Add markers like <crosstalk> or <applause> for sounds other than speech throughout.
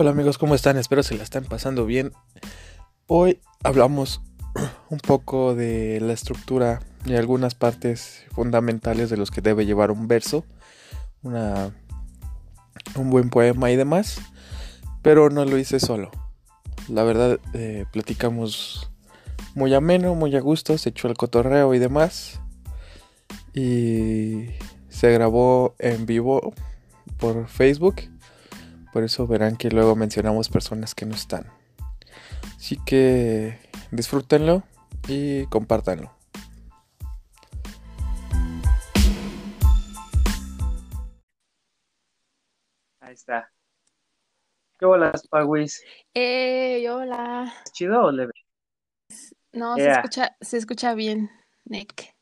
Hola amigos, ¿cómo están? Espero se la están pasando bien. Hoy hablamos <clears throat> un poco de la estructura y algunas partes fundamentales de los que debe llevar un verso, una, un buen poema y demás, pero no lo hice solo. La verdad, eh, platicamos muy ameno, muy a gusto, se echó el cotorreo y demás. Y se grabó en vivo por Facebook por eso verán que luego mencionamos personas que no están. Así que disfrútenlo y compártanlo. Ahí está. ¿Qué bolas, Pawis? Eh, hola. ¿Chido o leve? No, se escucha, se escucha bien, Nick.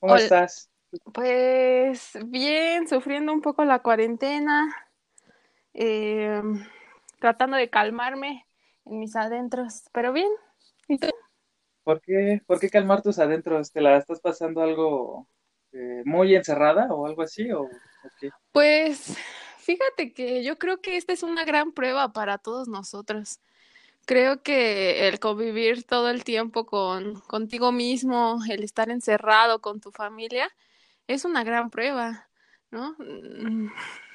¿Cómo estás? Pues bien, sufriendo un poco la cuarentena. Eh, tratando de calmarme en mis adentros, pero bien. ¿Y tú? ¿Por qué, ¿Por qué calmar tus adentros? ¿Te la estás pasando algo eh, muy encerrada o algo así? O, Pues fíjate que yo creo que esta es una gran prueba para todos nosotros. Creo que el convivir todo el tiempo con contigo mismo, el estar encerrado con tu familia, es una gran prueba, ¿no?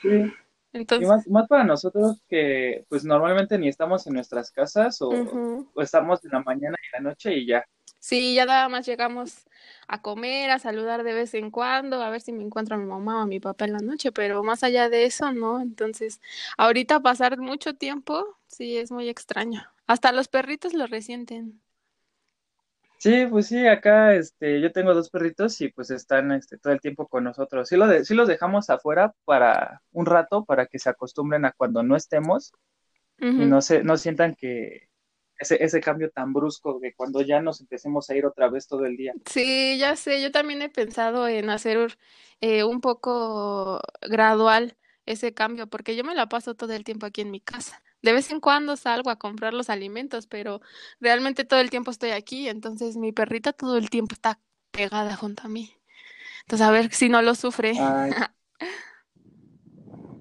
Sí. Y más, más, para nosotros que pues normalmente ni estamos en nuestras casas o, estamos en la mañana y la noche y ya. Sí, ya nada más llegamos a comer, a saludar de vez en cuando, a ver si me encuentro a mi mamá o a mi papá en la noche, pero más allá de eso, no. Entonces, ahorita pasar mucho tiempo, sí, es muy extraño. Hasta los perritos lo resienten. Sí, pues sí, acá este, yo tengo dos perritos y pues están este, todo el tiempo con nosotros. Sí, lo de, sí los dejamos afuera para un rato, para que se acostumbren a cuando no estemos y no, se, no sientan que ese, ese cambio tan brusco de cuando ya nos empecemos a ir otra vez todo el día. Sí, ya sé, yo también he pensado en hacer eh, un poco gradual ese cambio, porque yo me la paso todo el tiempo aquí en mi casa. De vez en cuando salgo a comprar los alimentos, pero realmente todo el tiempo estoy aquí, entonces mi perrita todo el tiempo está pegada junto a mí. Entonces, a ver si no lo sufre. Ay,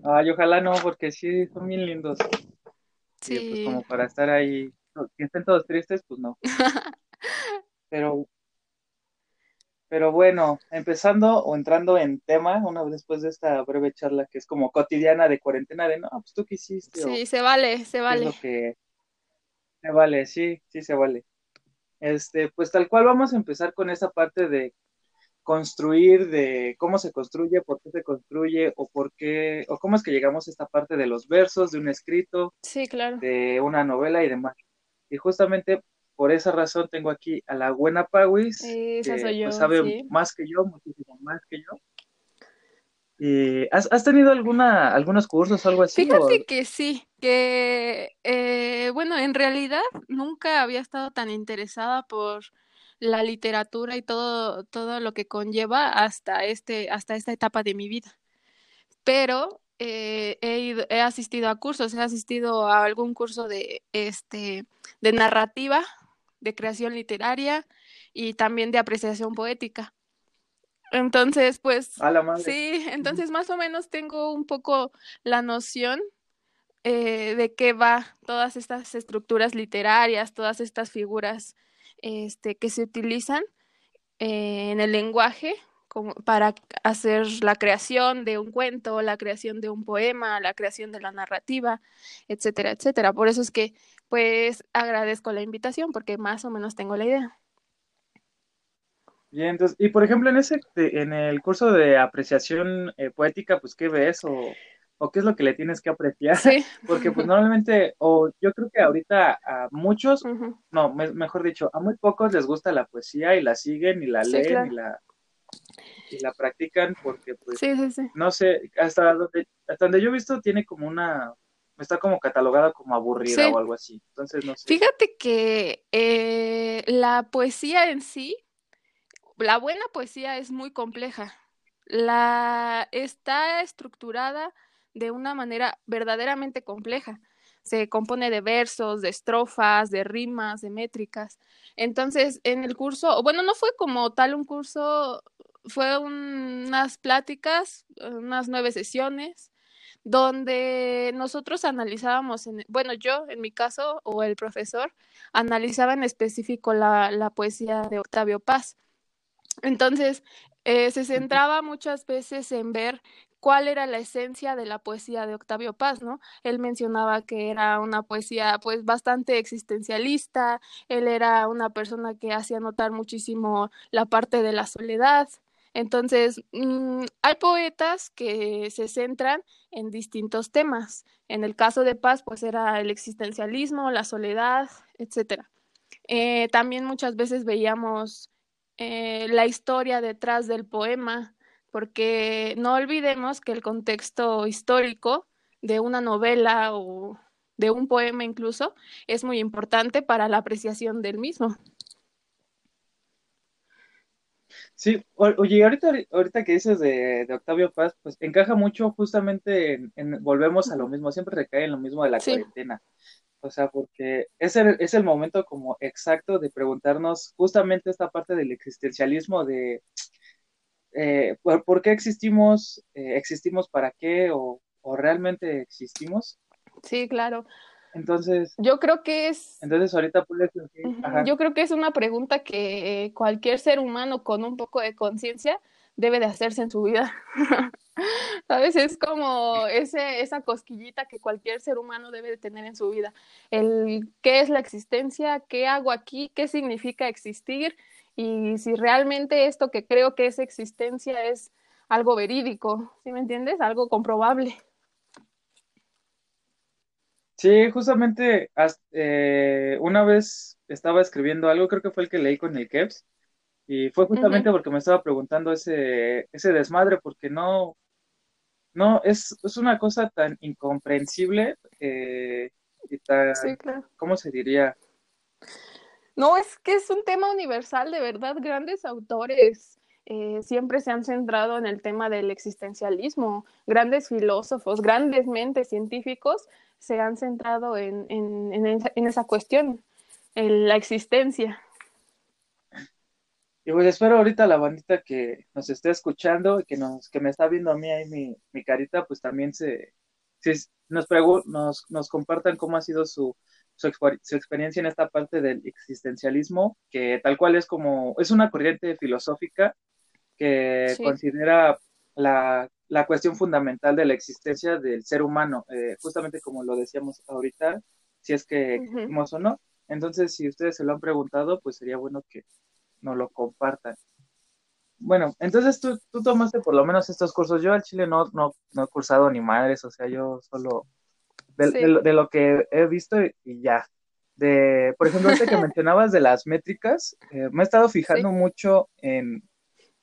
<laughs> ojalá no, porque sí, son bien lindos. Sí. pues como para estar ahí, que estén todos tristes, pues no. <laughs> Pero pero bueno, empezando o entrando en tema, una vez después de esta breve charla que es como cotidiana de cuarentena, de no, pues tú qué hiciste. Sí, se vale, se vale. que... Se vale, sí, sí se vale. Este, pues tal cual vamos a empezar con esa parte de construir, de cómo se construye, por qué se construye, o por qué, o cómo es que llegamos a esta parte de los versos, de un escrito, sí, claro. de una novela y demás. Y justamente por esa razón tengo aquí a la buena Pawis, que pues, sabe más que yo, muchísimo más que yo. Y, ¿has, ¿Has tenido alguna, algunos cursos o algo así? Fíjate que sí, que eh, bueno, en realidad nunca había estado tan interesada por la literatura y todo, todo lo que conlleva hasta este, hasta esta etapa de mi vida. Pero eh, he, he asistido a cursos, he asistido a algún curso de este de narrativa de creación literaria y también de apreciación poética. Entonces, pues, sí, entonces más o menos tengo un poco la noción eh, de qué va todas estas estructuras literarias, todas estas figuras este, que se utilizan eh, en el lenguaje como para hacer la creación de un cuento, la creación de un poema, la creación de la narrativa, etcétera, etcétera. Por eso es que pues agradezco la invitación porque más o menos tengo la idea. Bien, entonces, y por ejemplo, en ese, en el curso de apreciación eh, poética, pues, ¿qué ves o, o, qué es lo que le tienes que apreciar? Sí. <laughs> Porque, pues, normalmente, o yo creo que ahorita a muchos, no, mejor dicho, a muy pocos les gusta la poesía y la siguen y la leen y la y la practican porque, pues, sí, sí, sí. no sé, hasta donde, hasta donde yo he visto tiene como una está como catalogada como aburrida o algo así. Entonces, no sé. Fíjate que eh, la poesía en sí, la buena poesía es muy compleja. La está estructurada de una manera verdaderamente compleja. Se compone de versos, de estrofas, de rimas, de métricas. Entonces, en el curso, bueno, no fue como tal un curso, fue unas pláticas, unas nueve sesiones donde nosotros analizábamos, en, bueno, yo en mi caso, o el profesor, analizaba en específico la, la poesía de Octavio Paz. Entonces, eh, se centraba muchas veces en ver cuál era la esencia de la poesía de Octavio Paz, ¿no? Él mencionaba que era una poesía pues bastante existencialista, él era una persona que hacía notar muchísimo la parte de la soledad. Entonces, mm, hay poetas que se centran en distintos temas. En el caso de Paz, pues era el existencialismo, la soledad, etcétera. Eh, también muchas veces veíamos eh, la historia detrás del poema, porque no olvidemos que el contexto histórico de una novela o de un poema incluso es muy importante para la apreciación del mismo. Sí, oye, ahorita, ahorita que dices de, Octavio Paz, pues encaja mucho justamente en, volvemos a lo mismo, siempre recae en lo mismo de la cuarentena. O sea, porque es el, es el momento como exacto de preguntarnos justamente esta parte del existencialismo de eh, ¿por, qué existimos? Eh, ¿Existimos para qué? O, realmente existimos? Sí, claro. Entonces, yo creo que es. Entonces, ahorita puedes Yo creo que es una pregunta que cualquier ser humano con un poco de conciencia debe de hacerse en su vida. <laughs> ¿Sabes? Es como ese, esa cosquillita que cualquier ser humano debe de tener en su vida. El qué es la existencia, qué hago aquí, qué significa existir, y si realmente esto que creo que es existencia es algo verídico, ¿sí me entiendes? Algo comprobable. Sí, justamente eh, una vez estaba escribiendo algo, creo que fue el que leí con el Kevs, y fue justamente porque me estaba preguntando ese, ese desmadre, porque no, no, es, es una cosa tan incomprensible eh, y tan, ¿cómo se diría? No, es que es un tema universal, de verdad, grandes autores eh, siempre se han centrado en el tema del existencialismo, grandes filósofos, grandes mentes científicos se han centrado en, esa, cuestión, en la existencia. Y pues espero ahorita la bandita que nos esté escuchando y que nos que me está viendo a mí ahí mi, mi carita, pues también se, nos, nos, nos compartan cómo ha sido su, su, experiencia en esta parte del existencialismo, que tal cual es como, es una corriente filosófica que considera la, cuestión fundamental de la existencia del ser humano, eh, justamente como lo decíamos ahorita, si es que existimos o no. Entonces, si ustedes se lo han preguntado, pues sería bueno que nos lo compartan. Bueno, entonces tú, tú tomaste por lo menos estos cursos. Yo al Chile no, no, no he cursado ni madres, o sea, yo solo de, lo que he visto y, ya. De, por ejemplo, este que <laughs> mencionabas de las métricas, eh, me he estado fijando mucho en,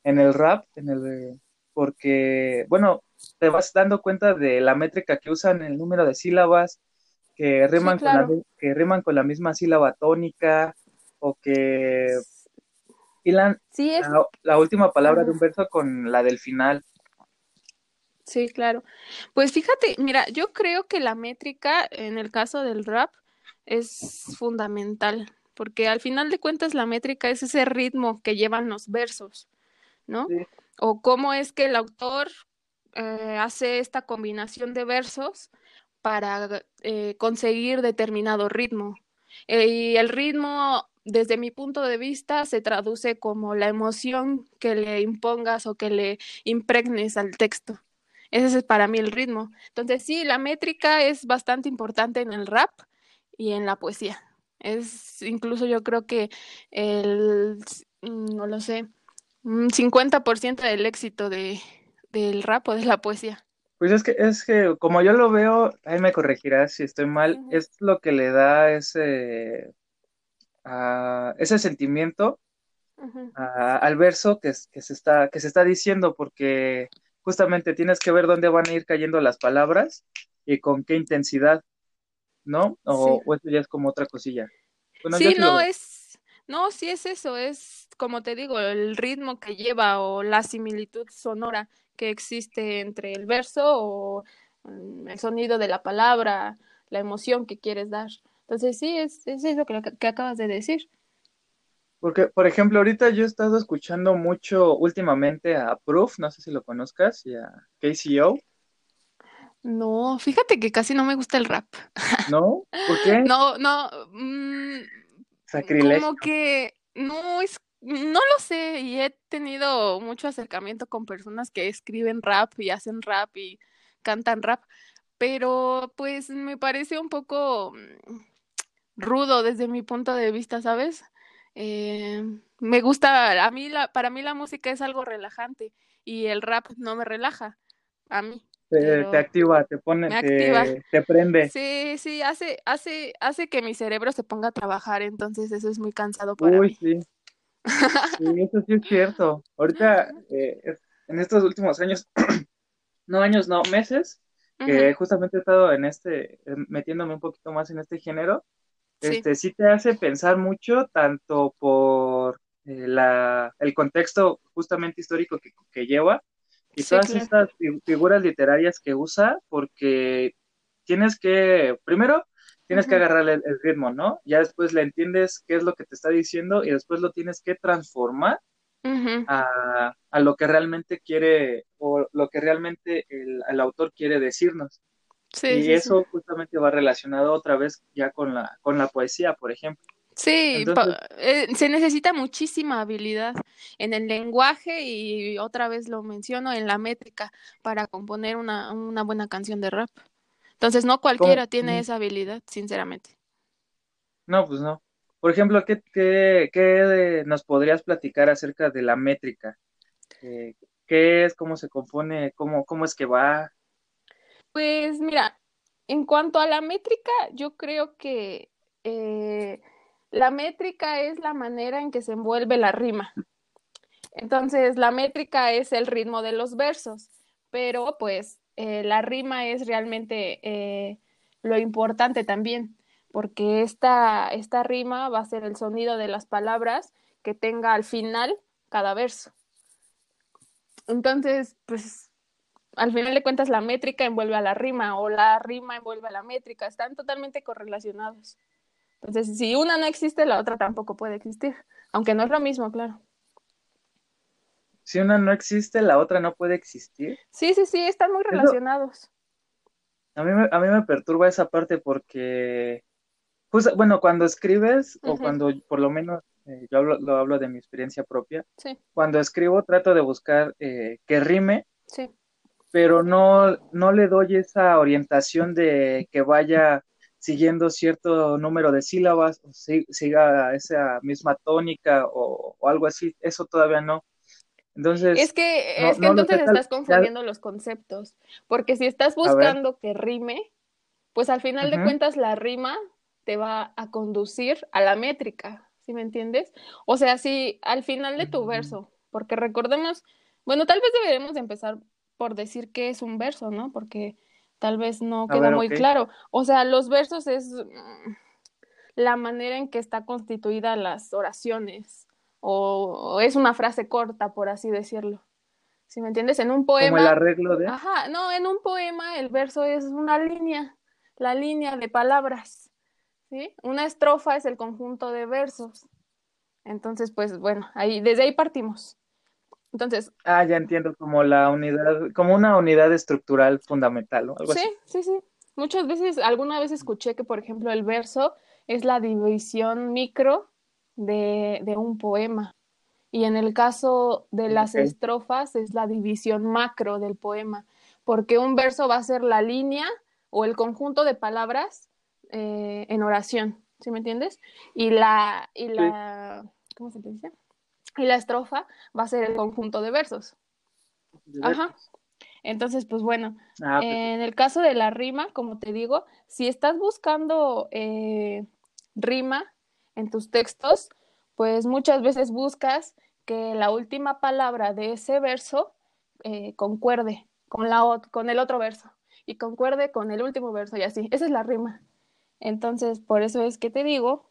el rap, en el porque, bueno, te vas dando cuenta de la métrica que usan, el número de sílabas, que riman, con, la, que riman con la misma sílaba tónica, o que hilan la, última palabra de un verso con la del final. Sí, claro. Pues fíjate, mira, yo creo que la métrica en el caso del rap es fundamental, porque al final de cuentas la métrica es ese ritmo que llevan los versos, ¿no? O cómo es que el autor eh, hace esta combinación de versos para eh, conseguir determinado ritmo. Eh, y el ritmo, desde mi punto de vista, se traduce como la emoción que le impongas o que le impregnes al texto. Ese es para mí el ritmo. Entonces, sí, la métrica es bastante importante en el rap y en la poesía. Es incluso yo creo que el, mm, no lo sé, un 50% del éxito de, del rap o de la poesía. Pues es que, es que como yo lo veo, ahí me corregirás si estoy mal, es lo que le da ese, ese sentimiento al verso que, que, se está, que se está diciendo, porque justamente tienes que ver dónde van a ir cayendo las palabras y con qué intensidad, ¿no? O, esto ya es como otra cosilla. sí, no, es, no, sí es eso, es como te digo, el ritmo que lleva o la similitud sonora que existe entre el verso o mm, el sonido de la palabra, la emoción que quieres dar. Entonces sí, es, es eso que, que acabas de decir. Porque, por ejemplo, ahorita yo he estado escuchando mucho últimamente a Proof, no sé si lo conozcas, y a KCO. No, fíjate que casi no me gusta el rap. ¿No? ¿Por qué? <laughs> No, no, mm, Sacrilegio. como que no es, no lo sé, y he tenido mucho acercamiento con personas que escriben rap y hacen rap y cantan rap, pero pues me parece un poco mm, rudo desde mi punto de vista, ¿sabes? Eh, me gusta, a mí la, para mí la música es algo relajante y el rap no me relaja, a mí. Te, Pero te activa, te pone, activa. te, prende. Sí, sí, hace, hace, hace que mi cerebro se ponga a trabajar, entonces eso es muy cansado para Uy, mí. sí. Sí, eso sí es cierto. Ahorita, eh, en estos últimos años, <clears throat> no años, no, meses, que justamente he estado en este, metiéndome un poquito más en este género, Sí, este sí te hace pensar mucho, tanto por eh, la, el contexto justamente histórico que, que lleva y sí, todas claro. estas fi- figuras literarias que usa, porque tienes que, primero, tienes que agarrar el, el ritmo, ¿no? Ya después le entiendes qué es lo que te está diciendo y después lo tienes que transformar a, a lo que realmente quiere o lo que realmente el, el autor quiere decirnos. Sí, Y sí, sí. eso justamente va relacionado otra vez ya con la, con la poesía, por ejemplo. Sí, Entonces, eh, se necesita muchísima habilidad en el lenguaje y otra vez lo menciono en la métrica para componer una, una buena canción de rap. Entonces no cualquiera ¿cómo? tiene esa habilidad, sinceramente. No, pues no. Por ejemplo, ¿qué, qué, qué nos podrías platicar acerca de la métrica? Eh, ¿qué es? ¿Cómo se compone? ¿Cómo, cómo es que va? Pues mira, en cuanto a la métrica, yo creo que eh, la métrica es la manera en que se envuelve la rima. Entonces, la métrica es el ritmo de los versos, pero pues eh, la rima es realmente eh, lo importante también, porque esta, esta rima va a ser el sonido de las palabras que tenga al final cada verso. Entonces, pues al final de cuentas la métrica envuelve a la rima o la rima envuelve a la métrica, están totalmente correlacionados. Entonces, si una no existe, la otra tampoco puede existir, aunque no es lo mismo, claro. Si una no existe, la otra no puede existir. Sí, sí, sí, están muy Eso, relacionados. a mí, me- a mí me perturba esa parte porque, justo, bueno, cuando escribes, o cuando por lo menos eh, yo hablo, lo hablo de mi experiencia propia, Sí, cuando escribo trato de buscar eh, que rime sí, pero no, no le doy esa orientación de que vaya siguiendo cierto número de sílabas, o si- siga esa misma tónica o, o algo así, eso todavía no. Es Entonces, que, no, es que no lo entonces estás ya, confundiendo los conceptos, porque si estás buscando que rime, pues al final de cuentas la rima te va a conducir a la métrica, ¿sí me entiendes? O sea, si al final de tu verso, porque recordemos, bueno, tal vez deberemos de empezar por decir qué es un verso, ¿no? Porque tal vez no ver, muy claro. O sea, los versos es mm, la manera en que está constituida las oraciones, o, o es una frase corta, por así decirlo. ¿Sí me entiendes? En un como el poema, arreglo de, ajá, no, en un poema el verso es una línea, la línea de palabras, ¿sí? Una estrofa es el conjunto de versos. Entonces, pues bueno, ahí, desde ahí partimos. Entonces, ah, ya entiendo, como la unidad, como una unidad estructural fundamental, ¿no? Algo sí, así. sí, sí. Muchas veces, alguna vez escuché que, por ejemplo, el verso es la división micro de, de un poema. Y en el caso de las estrofas es la división macro del poema, porque un verso va a ser la línea o el conjunto de palabras eh, en oración, ¿sí me entiendes? Y la, y sí, la, ¿cómo se dice? Y la estrofa va a ser el conjunto de versos. de Ajá. versos. Entonces, pues bueno, Ah, pues, en el caso de la rima, como te digo, si estás buscando eh, rima en tus textos, pues muchas veces buscas que la última palabra de ese verso eh, concuerde con, la, con el otro verso y concuerde con el último verso y así. Esa es la rima. Entonces, por eso es que te digo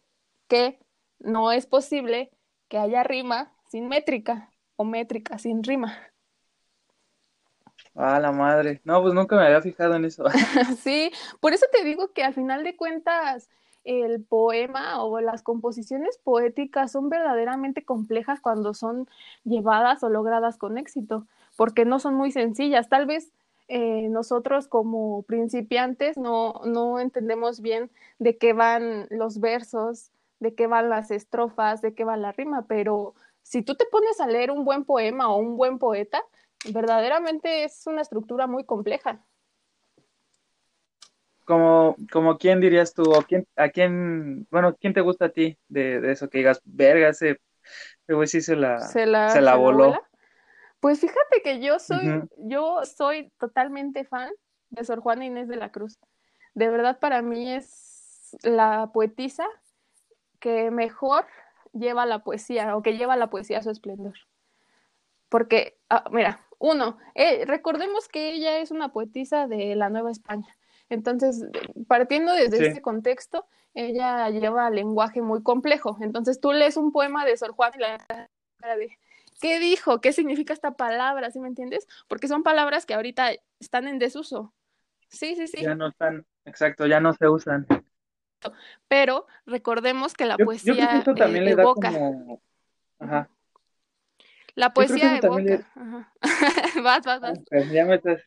que no es posible que haya rima sin métrica o métrica sin rima. ah, la madre. No, pues nunca me había fijado en eso. <laughs> Sí, por eso te digo que al final de cuentas el poema o las composiciones poéticas son verdaderamente complejas cuando son llevadas o logradas con éxito, porque no son muy sencillas. Tal vez eh, nosotros como principiantes no, no entendemos bien de qué van los versos, de qué van las estrofas, de qué va la rima, pero si tú te pones a leer un buen poema o un buen poeta, verdaderamente es una estructura muy compleja. Como, como quién dirías tú, o quién, a quién, bueno, quién te gusta a ti de, eso que digas, verga, ese, ese sí se la, se la, voló. pues fíjate que yo soy, yo soy totalmente fan de Sor Juana Inés de la Cruz. De verdad, para mí es la poetisa que mejor lleva la poesía o que lleva la poesía a su esplendor. Porque, ah, mira, uno, eh, recordemos que ella es una poetisa de la Nueva España. Entonces, partiendo desde ese contexto, ella lleva lenguaje muy complejo. Entonces, tú lees un poema de Sor Juan y la de ¿qué dijo? ¿Qué significa esta palabra? ¿Sí me entiendes? Porque son palabras que ahorita están en desuso. Sí, sí, sí. Ya no están, exacto, ya no se usan. Pero recordemos que la poesía también le evoca. Ajá. La poesía evoca. <laughs> vas, vas, vas. Ah, ya me estás...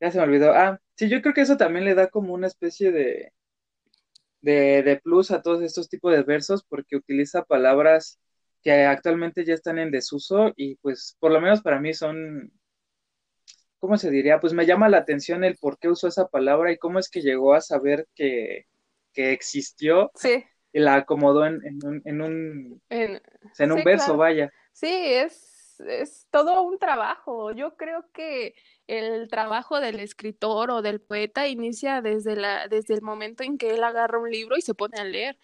Ya se me olvidó. Ah, sí, yo creo que eso también le da como una especie de, de, de plus a todos estos tipos de versos porque utiliza palabras que actualmente ya están en desuso y pues por lo menos para mí son, ¿cómo se diría? Pues me llama la atención el por qué usó esa palabra y cómo es que llegó a saber que, que existió y la acomodó en, en un, en un, en, un verso, vaya. Sí, es, es todo un trabajo. Yo creo que el trabajo del escritor o del poeta inicia desde, la, desde el momento en que él agarra un libro y se pone a leer,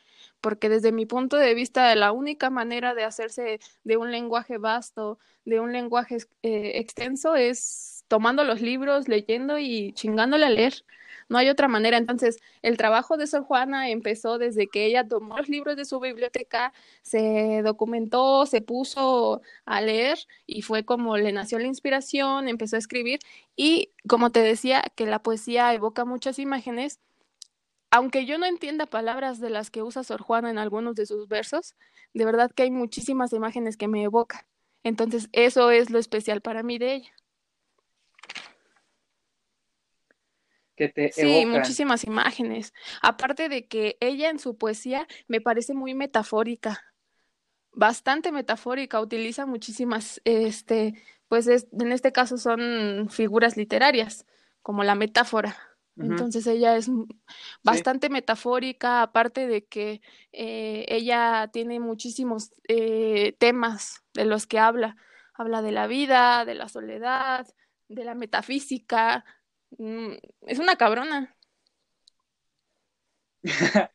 porque desde mi punto de vista la única manera de hacerse de un lenguaje vasto, de un lenguaje eh, extenso es tomando los libros, leyendo y chingándole a leer no hay otra manera. Entonces, el trabajo de Sor Juana empezó desde que ella tomó los libros de su biblioteca, se documentó, se puso a leer y fue como le nació la inspiración, empezó a escribir y como te decía, que la poesía evoca muchas imágenes. Aunque yo no entienda palabras de las que usa Sor Juana en algunos de sus versos, de verdad que hay muchísimas imágenes que me evocan. Entonces, eso es lo especial para mí de ella. que te Sí, muchísimas imágenes. Aparte de que ella en su poesía me parece muy metafórica, bastante metafórica, utiliza muchísimas, este, pues en este caso son figuras literarias, como la metáfora. Entonces ella es bastante metafórica, aparte de que eh, ella tiene muchísimos eh, temas de los que habla. Habla de la vida, de la soledad, de la metafísica, Mm, es una cabrona. <laughs>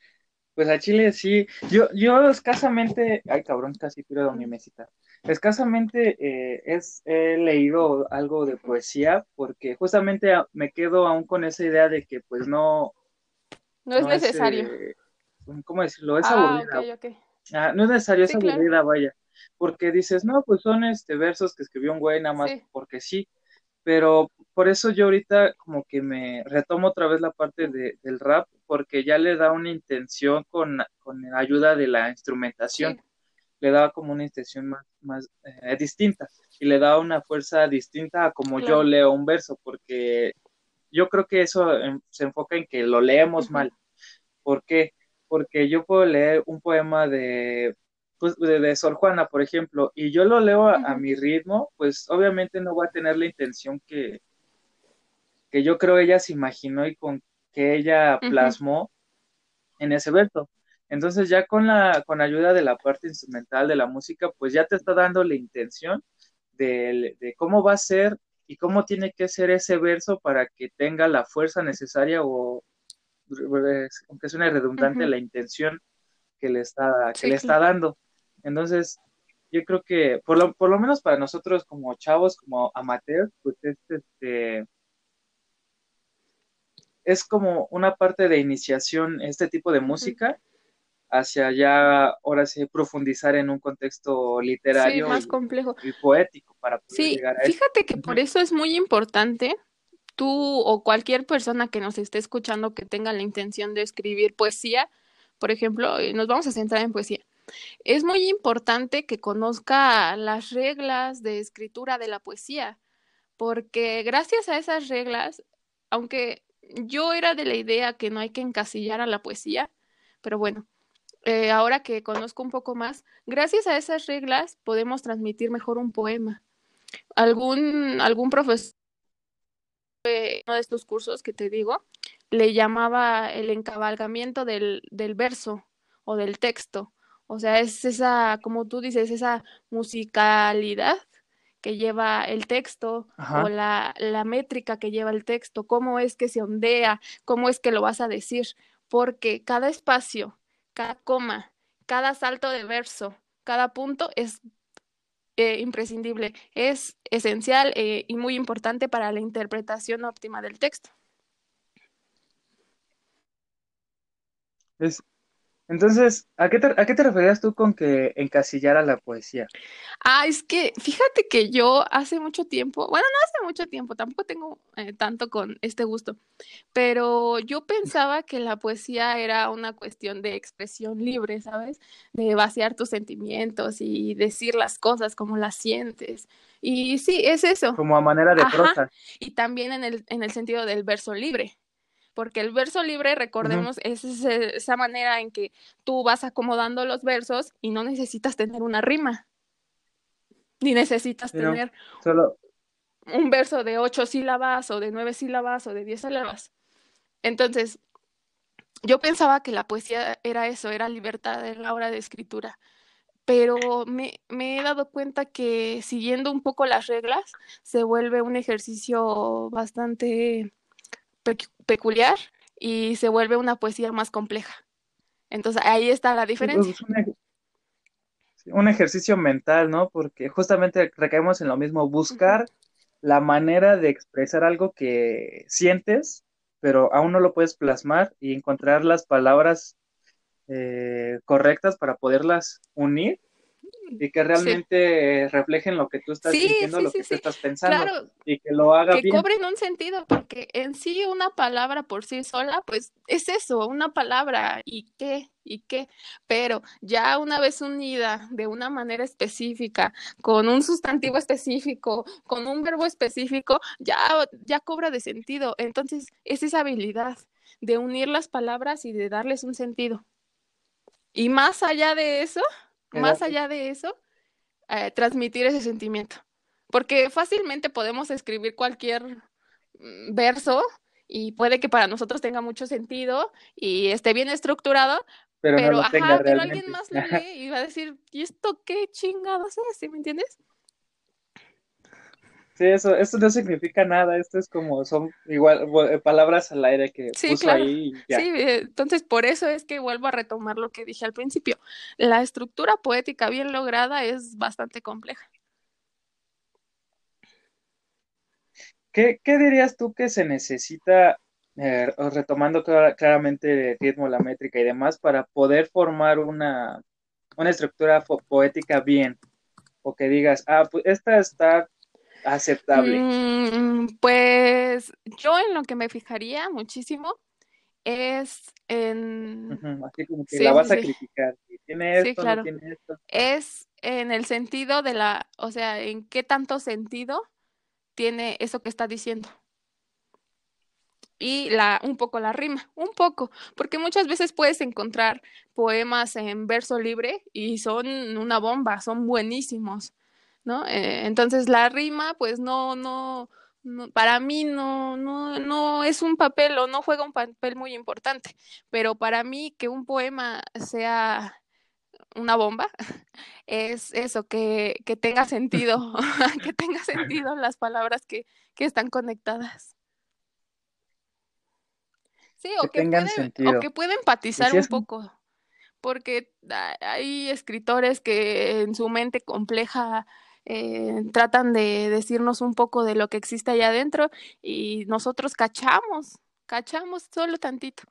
pues a Chile sí. Yo, yo escasamente, ay cabrón, casi pierdo mi mesita. Escasamente eh, es, he leído algo de poesía porque justamente me quedo aún con esa idea de que pues no... No, es necesario. Eh, ¿Cómo decirlo? Es ah, aburrida. Ah, no es necesario, es aburrida, vaya. Porque dices, no, pues son este versos que escribió un güey nada más porque sí pero por eso yo ahorita como que me retomo otra vez la parte del rap, porque ya le da una intención con, con la ayuda de la instrumentación, le da como una intención más, más eh, distinta y le da una fuerza distinta a como yo leo un verso, porque yo creo que eso em, se enfoca en que lo leemos mal. ¿Por qué? Porque yo puedo leer un poema de pues, de, Sor Juana, por ejemplo, y yo lo leo a, mi ritmo, pues obviamente no voy a tener la intención que, que yo creo ella se imaginó y con que ella plasmó en ese verso. Entonces ya con la con ayuda de la parte instrumental de la música, pues ya te está dando la intención de, de cómo va a ser y cómo tiene que ser ese verso para que tenga la fuerza necesaria o, aunque suene redundante, la intención que le está, que le está dando. Entonces, yo creo que, por lo, por lo menos para nosotros como chavos, como amateurs, pues es, este, es como una parte de iniciación este tipo de música hacia ya, ahora sí, profundizar en un contexto literario más complejo. y poético para poder sí, llegar a fíjate que por eso es muy importante tú o cualquier persona que nos esté escuchando que tenga la intención de escribir poesía, por ejemplo, eh, nos vamos a centrar en poesía. Es muy importante que conozca las reglas de escritura de la poesía, porque gracias a esas reglas, aunque yo era de la idea que no hay que encasillar a la poesía, pero bueno, eh, ahora que conozco un poco más, gracias a esas reglas podemos transmitir mejor un poema. Algún, algún profesor de uno de estos cursos que te digo, le llamaba el encabalgamiento del, del verso o del texto. O sea, es esa, como tú dices, esa musicalidad que lleva el texto o la, la, métrica que lleva el texto, cómo es que se ondea, cómo es que lo vas a decir, porque cada espacio cada coma, cada salto de verso, cada punto es eh, imprescindible, es esencial eh, y muy importante para la interpretación óptima del texto. Es, entonces, ¿a qué, te, ¿a qué te referías tú con que encasillara la poesía? Ah, es que fíjate que yo hace mucho tiempo, bueno, no hace mucho tiempo, tampoco tengo eh, tanto con este gusto, pero yo pensaba que la poesía era una cuestión de expresión libre, ¿sabes? De vaciar tus sentimientos y decir las cosas como las sientes. Y sí, es eso. Como a manera de prosa. Y también en el, en el sentido del verso libre porque el verso libre, recordemos, es esa manera en que tú vas acomodando los versos y no necesitas tener una rima, ni necesitas tener solo... un verso de ocho sílabas o de nueve sílabas o de diez sílabas. Entonces, yo pensaba que la poesía era eso, era libertad en la hora de escritura pero me, me, he dado cuenta que siguiendo un poco las reglas se vuelve un ejercicio bastante peculiar y se vuelve una poesía más compleja. Entonces ahí está la diferencia. un, ejercicio mental, ¿no? Porque justamente recaemos en lo mismo, buscar la manera de expresar algo que sientes, pero aún no lo puedes plasmar y encontrar las palabras eh, correctas para poderlas unir y que realmente reflejen lo que tú estás sintiendo, lo que tú estás pensando y que lo haga que cobren un sentido, porque en sí una palabra por sí sola, pues es eso, una palabra y qué y qué, pero ya una vez unida de una manera específica, con un sustantivo específico, con un verbo específico, ya ya cobra de sentido. Entonces, es esa habilidad de unir las palabras y de darles un sentido. Y más allá de eso, más allá de eso, eh, transmitir ese sentimiento. Porque fácilmente podemos escribir cualquier mm, verso y puede que para nosotros tenga mucho sentido y esté bien estructurado, pero, ajá, pero alguien más lo <laughs> lee y va a decir, ¿y esto qué chingados es? ¿Sí me entiendes? Sí, eso, esto no significa nada, esto es como, son igual eh, palabras al aire que puso ahí. Sí, eh, entonces por eso es que vuelvo a retomar lo que dije al principio. La estructura poética bien lograda es bastante compleja. ¿Qué, qué dirías tú que se necesita, eh, retomando claramente el ritmo, la métrica y demás, para poder formar una, una estructura poética bien? O que digas, ah, pues esta está aceptable? Mm, pues yo en lo que me fijaría muchísimo es en... así como que la vas a criticar. ¿Tiene esto, claro. tiene esto? Es en el sentido de la, o sea, en qué tanto sentido tiene eso que está diciendo. Y la, un poco la rima, un poco, porque muchas veces puedes encontrar poemas en verso libre y son una bomba, son buenísimos ¿no? Eh, entonces la rima, pues no, no, para mí no, no, no es un papel o no juega un papel muy importante, pero para mí que un poema sea una bomba <laughs> es eso, que, que tenga sentido, <laughs> que tenga sentido las palabras que, que están conectadas. Sí, o que, puede, o que puede empatizar un poco, porque hay escritores que en su mente compleja eh, tratan de decirnos un poco de lo que existe allá adentro y nosotros cachamos, cachamos solo tantito,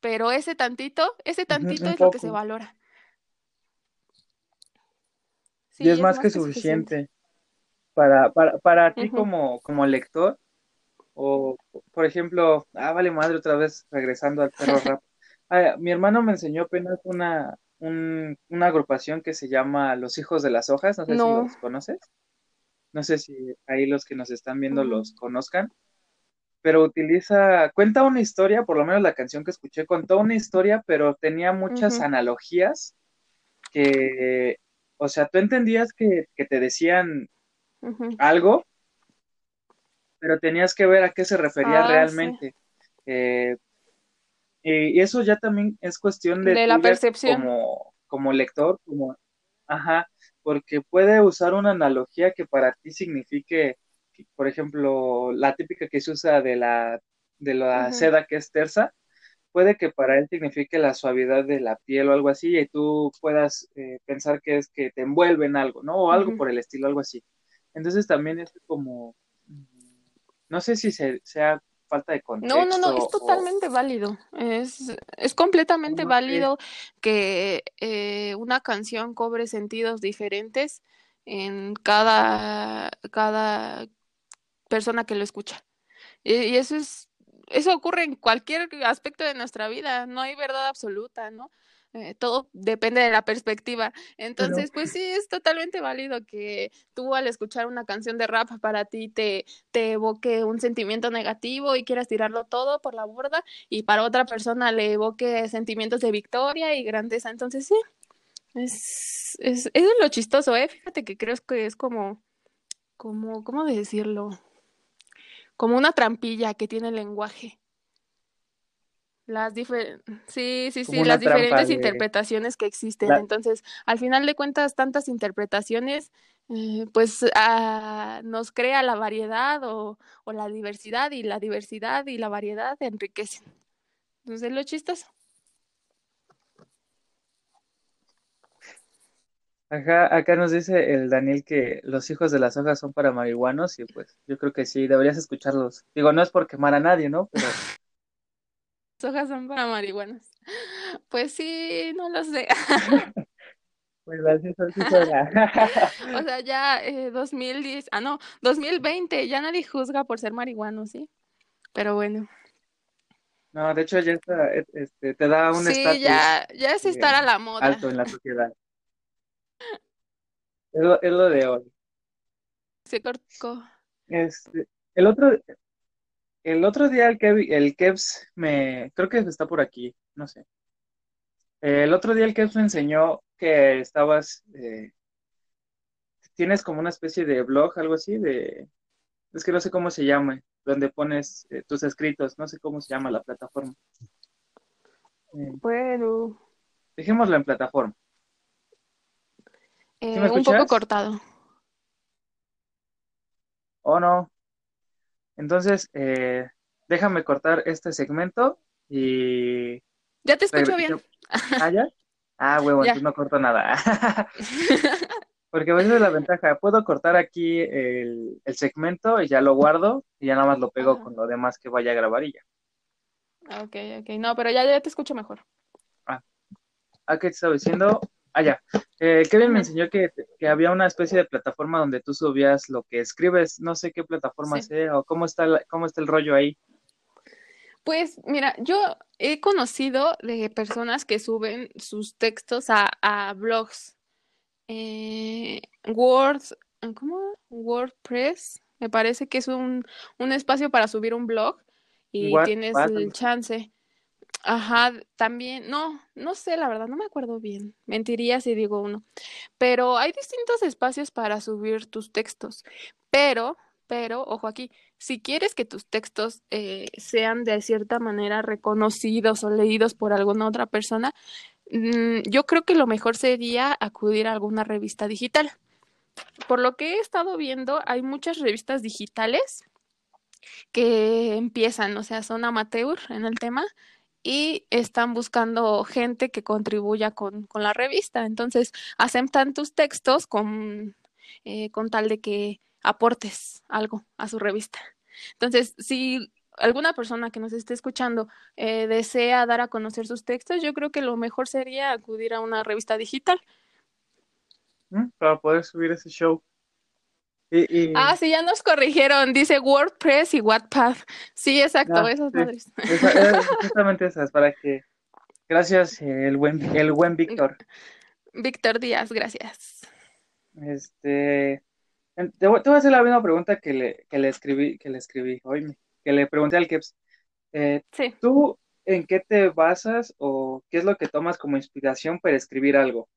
pero ese tantito, ese tantito es lo que se valora. y es, más, que, suficiente. Para, para, para ti como, como lector, o por ejemplo, ah, vale madre otra vez regresando al perro <laughs> rap. Ah, mi hermano me enseñó apenas una, una agrupación que se llama Los Hijos de las Hojas, no sé si los conoces. no sé si ahí los que nos están viendo los conozcan, pero utiliza, cuenta una historia, por lo menos la canción que escuché contó una historia, pero tenía muchas analogías que, o sea, tú entendías que, te decían algo, pero tenías que ver a qué se refería ah, realmente. Eh, y eso ya también es cuestión de, la percepción. Como, como lector, como, ajá, porque puede usar una analogía que para ti signifique, por ejemplo, la típica que se usa de la, de la seda que es tersa, puede que para él signifique la suavidad de la piel o algo así, y tú puedas eh, pensar que es que te envuelve en algo, ¿no? O algo por el estilo, algo así. Entonces también es como, no sé si se, sea falta de contexto. No, no, no, es totalmente válido. Es, es completamente válido que eh, una canción cobre sentidos diferentes en cada, cada persona que lo escucha. y eso es, eso ocurre en cualquier aspecto de nuestra vida, no hay verdad absoluta, ¿no? Eh, todo depende de la perspectiva. Entonces, pues sí, es totalmente válido que tú al escuchar una canción de rap para ti te, te evoque un sentimiento negativo y quieras tirarlo todo por la borda y para otra persona le evoque sentimientos de victoria y grandeza. Entonces, sí, es, es, es lo chistoso, ¿eh? Fíjate que creo que es como, como, ¿cómo decirlo? Como una trampilla que tiene el lenguaje. Las sí, sí, sí, las diferentes interpretaciones que existen. Entonces, al final de cuentas, tantas interpretaciones, eh, pues ah, nos crea la variedad o, o, la diversidad y la diversidad y la variedad enriquecen. Entonces, lo chistoso. Acá, acá nos dice el Daniel que los hijos de las hojas son para marihuanos y pues yo creo que sí, deberías escucharlos. Digo, no es por quemar a nadie, ¿no? Pero hojas son para marihuanas. Pues sí, no lo sé. <laughs> Pues así <laughs> O sea, ya eh, 2010, ah no, 2020, ya nadie juzga por ser marihuano, ¿sí? Pero bueno. No, de hecho ya está, este, te da un Sí, ya, ya es estar a la moda. Alto en la sociedad. Es lo, es lo de hoy. Se cortó. Este, el otro, el otro día el, Kev, el Kevs me, creo que está por aquí, no sé. El otro día el Kevs me enseñó que estabas, eh, tienes como una especie de blog, algo así, de, es que no sé cómo se llama, donde pones eh, tus escritos, no sé cómo se llama la plataforma. Eh, bueno. Dejémoslo en plataforma. un poco cortado. Oh, no. Entonces, eh, déjame cortar este segmento y... Ya te escucho bien. ¿Ah, ya? Ah, huevo, entonces no corto nada. <laughs> Porque a veces la ventaja, puedo cortar aquí el, segmento y ya lo guardo y ya nada más lo pego con lo demás que vaya a grabar y ya. Ok, ok. No, pero ya, ya te escucho mejor. Ah, ¿a qué te estaba diciendo? Ah, ya. Eh, Kevin me enseñó que, había una especie de plataforma donde tú subías lo que escribes. No sé qué plataforma sea o cómo está, cómo está el rollo ahí. Pues mira, yo he conocido de personas que suben sus textos a, blogs. Eh, Word, ¿cómo? WordPress, me parece que es un, un espacio para subir un blog y tienes el chance. Ajá, también, no, no sé, la verdad, no me acuerdo bien. Mentiría si digo uno. Pero hay distintos espacios para subir tus textos. Pero, pero, ojo aquí, si quieres que tus textos eh, sean de cierta manera reconocidos o leídos por alguna otra persona, mm, yo creo que lo mejor sería acudir a alguna revista digital. Por lo que he estado viendo, hay muchas revistas digitales que empiezan, o sea, son amateur en el tema y están buscando gente que contribuya con, con la revista. Entonces, aceptan tus textos con, eh, con tal de que aportes algo a su revista. Entonces, si alguna persona que nos esté escuchando eh, desea dar a conocer sus textos, yo creo que lo mejor sería acudir a una revista digital. Mm, para poder subir ese show. Ah, sí, ya nos corrigieron. Dice WordPress y Wattpad. Sí, exacto, ah, esas madres. <laughs> justamente esas, para que. Gracias, el buen, el buen Víctor. Víctor Díaz, gracias. Este. Te voy, a hacer la misma pregunta que le, que le escribí, que le escribí hoy, que le pregunté al Keps. Eh, sí. ¿Tú en qué te basas o qué es lo que tomas como inspiración para escribir algo?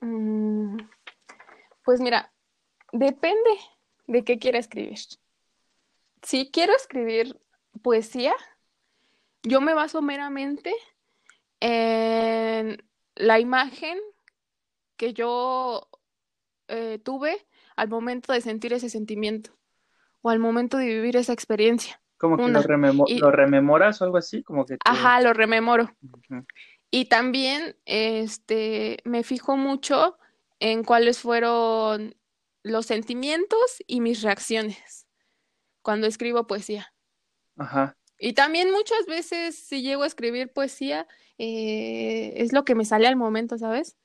Mm, pues mira, depende de qué quiera escribir. Si quiero escribir poesía, yo me baso meramente en la imagen que yo eh, tuve al momento de sentir ese sentimiento o al momento de vivir esa experiencia. Como que lo, rememoras o algo así, como que Ajá, lo rememoro. Y también este, me fijo mucho en cuáles fueron los sentimientos y mis reacciones cuando escribo poesía. Ajá. Y también muchas veces si llego a escribir poesía, eh, es lo que me sale al momento, ¿sabes?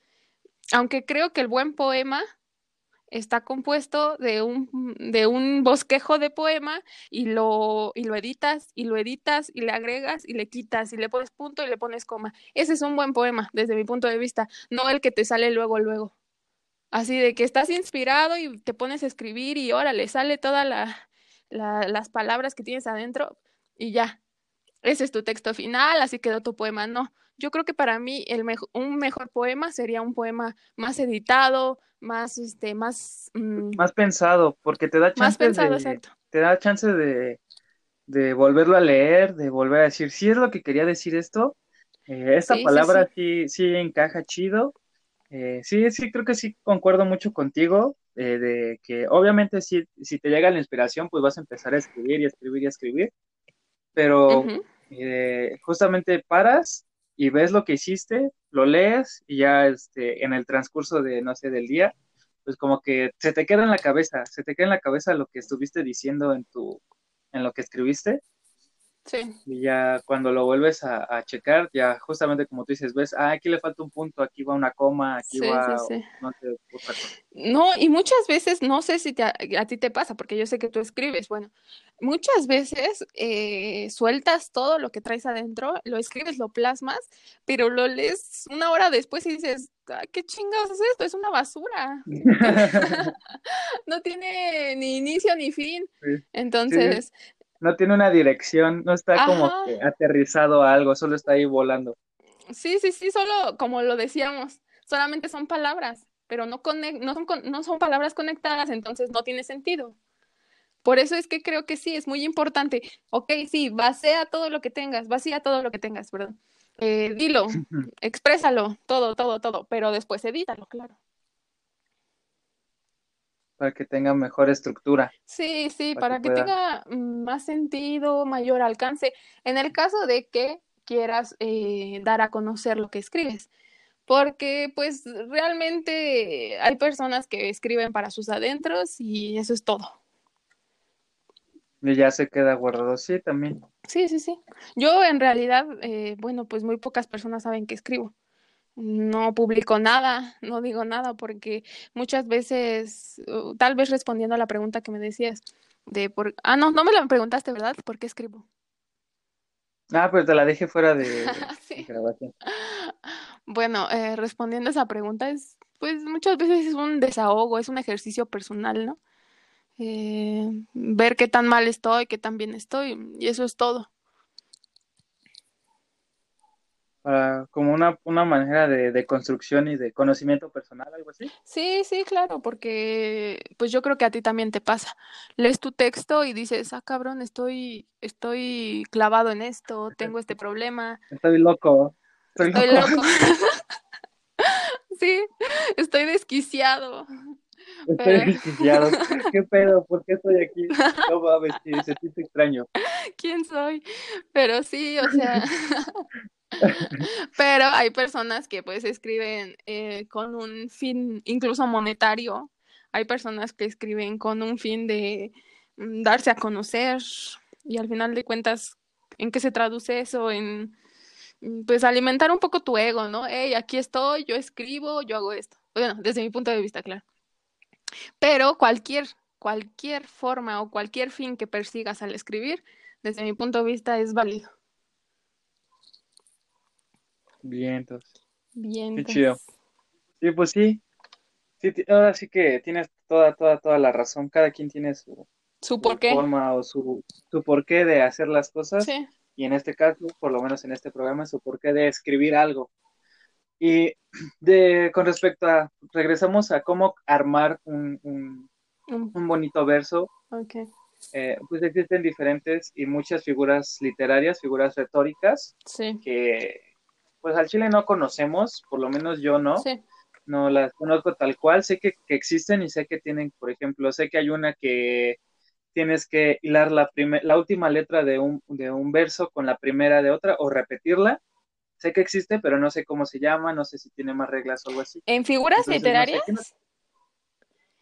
Aunque creo que el buen poema está compuesto de un, de un bosquejo de poema y lo, y lo editas y lo editas y le agregas y le quitas y le pones punto y le pones coma. Ese es un buen poema desde mi punto de vista, no el que te sale luego, luego. Así de que estás inspirado y te pones a escribir y órale, sale todas la, las palabras que tienes adentro y ya. Ese es tu texto final, así quedó tu poema. No, yo creo que para mí el un mejor poema sería un poema más editado, más, este, más... Mm, más pensado, porque te da chance más pensado, exacto. Te da chance de, de, volverlo a leer, de volver a decir, si es lo que quería decir esto, eh, esta palabra sí. sí. encaja chido. Eh, sí, sí, creo que sí concuerdo mucho contigo, eh, de que obviamente si, si te llega la inspiración, pues vas a empezar a escribir y escribir y escribir, pero justamente paras y ves lo que hiciste, lo lees y ya este, en el transcurso de, no sé, del día, pues como que se te queda en la cabeza, se te queda en la cabeza lo que estuviste diciendo en tu, en lo que escribiste Sí. Y ya cuando lo vuelves a, checar, ya justamente como tú dices, ves, ah, aquí le falta un punto, aquí va una coma, aquí va... no, y muchas veces, no sé si a, ti te pasa, porque yo sé que tú escribes, bueno, muchas veces eh, sueltas todo lo que traes adentro, lo escribes, lo plasmas, pero lo lees una hora después y dices, ah, ¿qué chingados es esto? Es una basura. <laughs> <laughs> no tiene ni inicio ni fin. Entonces, no tiene una dirección, no está como que aterrizado a algo, solo está ahí volando. Sí, sí, sí, solo como lo decíamos, solamente son palabras, pero no, no, son, no son palabras conectadas, entonces no tiene sentido. Por eso es que creo que sí, es muy importante. Ok, sí, vacía todo lo que tengas, vacía todo lo que tengas, perdón. Eh, dilo, exprésalo, todo, todo, todo, pero después edítalo, claro para que tenga mejor estructura. Sí, sí, para, que, tenga más sentido, mayor alcance. En el caso de que quieras eh, dar a conocer lo que escribes, porque pues realmente hay personas que escriben para sus adentros y eso es todo. Y ya se queda guardado, sí, también. Sí, sí, sí. Yo en realidad, eh, bueno, pues muy pocas personas saben que escribo no publico nada, no digo nada, porque muchas veces, uh, tal vez respondiendo a la pregunta que me decías, de por... Ah, no, no me la preguntaste, ¿verdad? ¿Por qué escribo? Ah, pero te la dejé fuera <laughs> de, grabación. Bueno, eh, respondiendo a esa pregunta, es, pues muchas veces es un desahogo, es un ejercicio personal, ¿no? Eh, ver qué tan mal estoy, qué tan bien estoy, y eso es todo. Como una, una manera de, de, construcción y de conocimiento personal, algo así. Sí, sí, claro, porque pues yo creo que a ti también te pasa. Lees tu texto y dices, ah, cabrón, estoy, estoy clavado en esto, tengo este problema. Estoy loco. Estoy, loco. <laughs> sí, estoy desquiciado. Estoy desquiciado. ¿Qué pedo? ¿Por qué estoy aquí? <laughs> No mames, se siente extraño. ¿Quién soy? Pero sí, o sea, <laughs> <laughs> Pero hay personas que pues escriben eh, con un fin incluso monetario. Hay personas que escriben con un fin de mm, darse a conocer y al final de cuentas, ¿en qué se traduce eso? En mm, pues alimentar un poco tu ego, ¿no? Hey, aquí estoy, yo escribo, yo hago esto. Bueno, desde mi punto de vista, claro. Pero cualquier, cualquier forma o cualquier fin que persigas al escribir, desde mi punto de vista es válido. Bien, entonces. Bien. Qué chido. Sí, pues sí. sí. Ahora sí que tienes toda, toda, toda la razón. Cada quien tiene su, su forma o su, su porqué de hacer las cosas. Y en este caso, por lo menos en este programa, su porqué de escribir algo. Y de, con respecto a, regresamos a cómo armar un, un, un bonito verso. Okay. Eh, pues existen diferentes y muchas figuras literarias, figuras retóricas, sí. que pues al Chile no conocemos, por lo menos yo no. Sí. No las conozco tal cual, sé que, que, existen y sé que tienen, por ejemplo, sé que hay una que tienes que hilar la, la última letra de un, de un verso con la primera de otra o repetirla. Sé que existe, pero no sé cómo se llama, no sé si tiene más reglas o algo así. ¿En figuras literarias?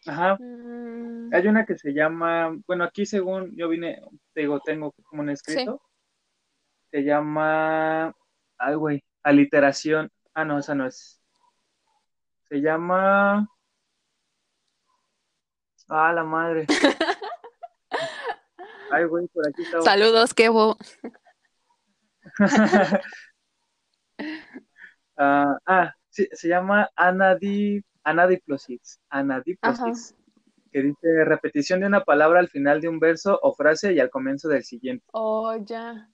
Ajá. Mm. Hay una que se llama, bueno, aquí según yo vine, digo, tengo como un escrito. Se llama, ay, güey, aliteración. Ah, no, esa no es. Se llama. Ah, la madre. <laughs> Ay, güey, por aquí está. Saludos, Kevo. <laughs> ah, ah sí, se llama Anadi, Anadiplosis. Anadiplosis. Que dice repetición de una palabra al final de un verso o frase y al comienzo del siguiente. Oh, ya.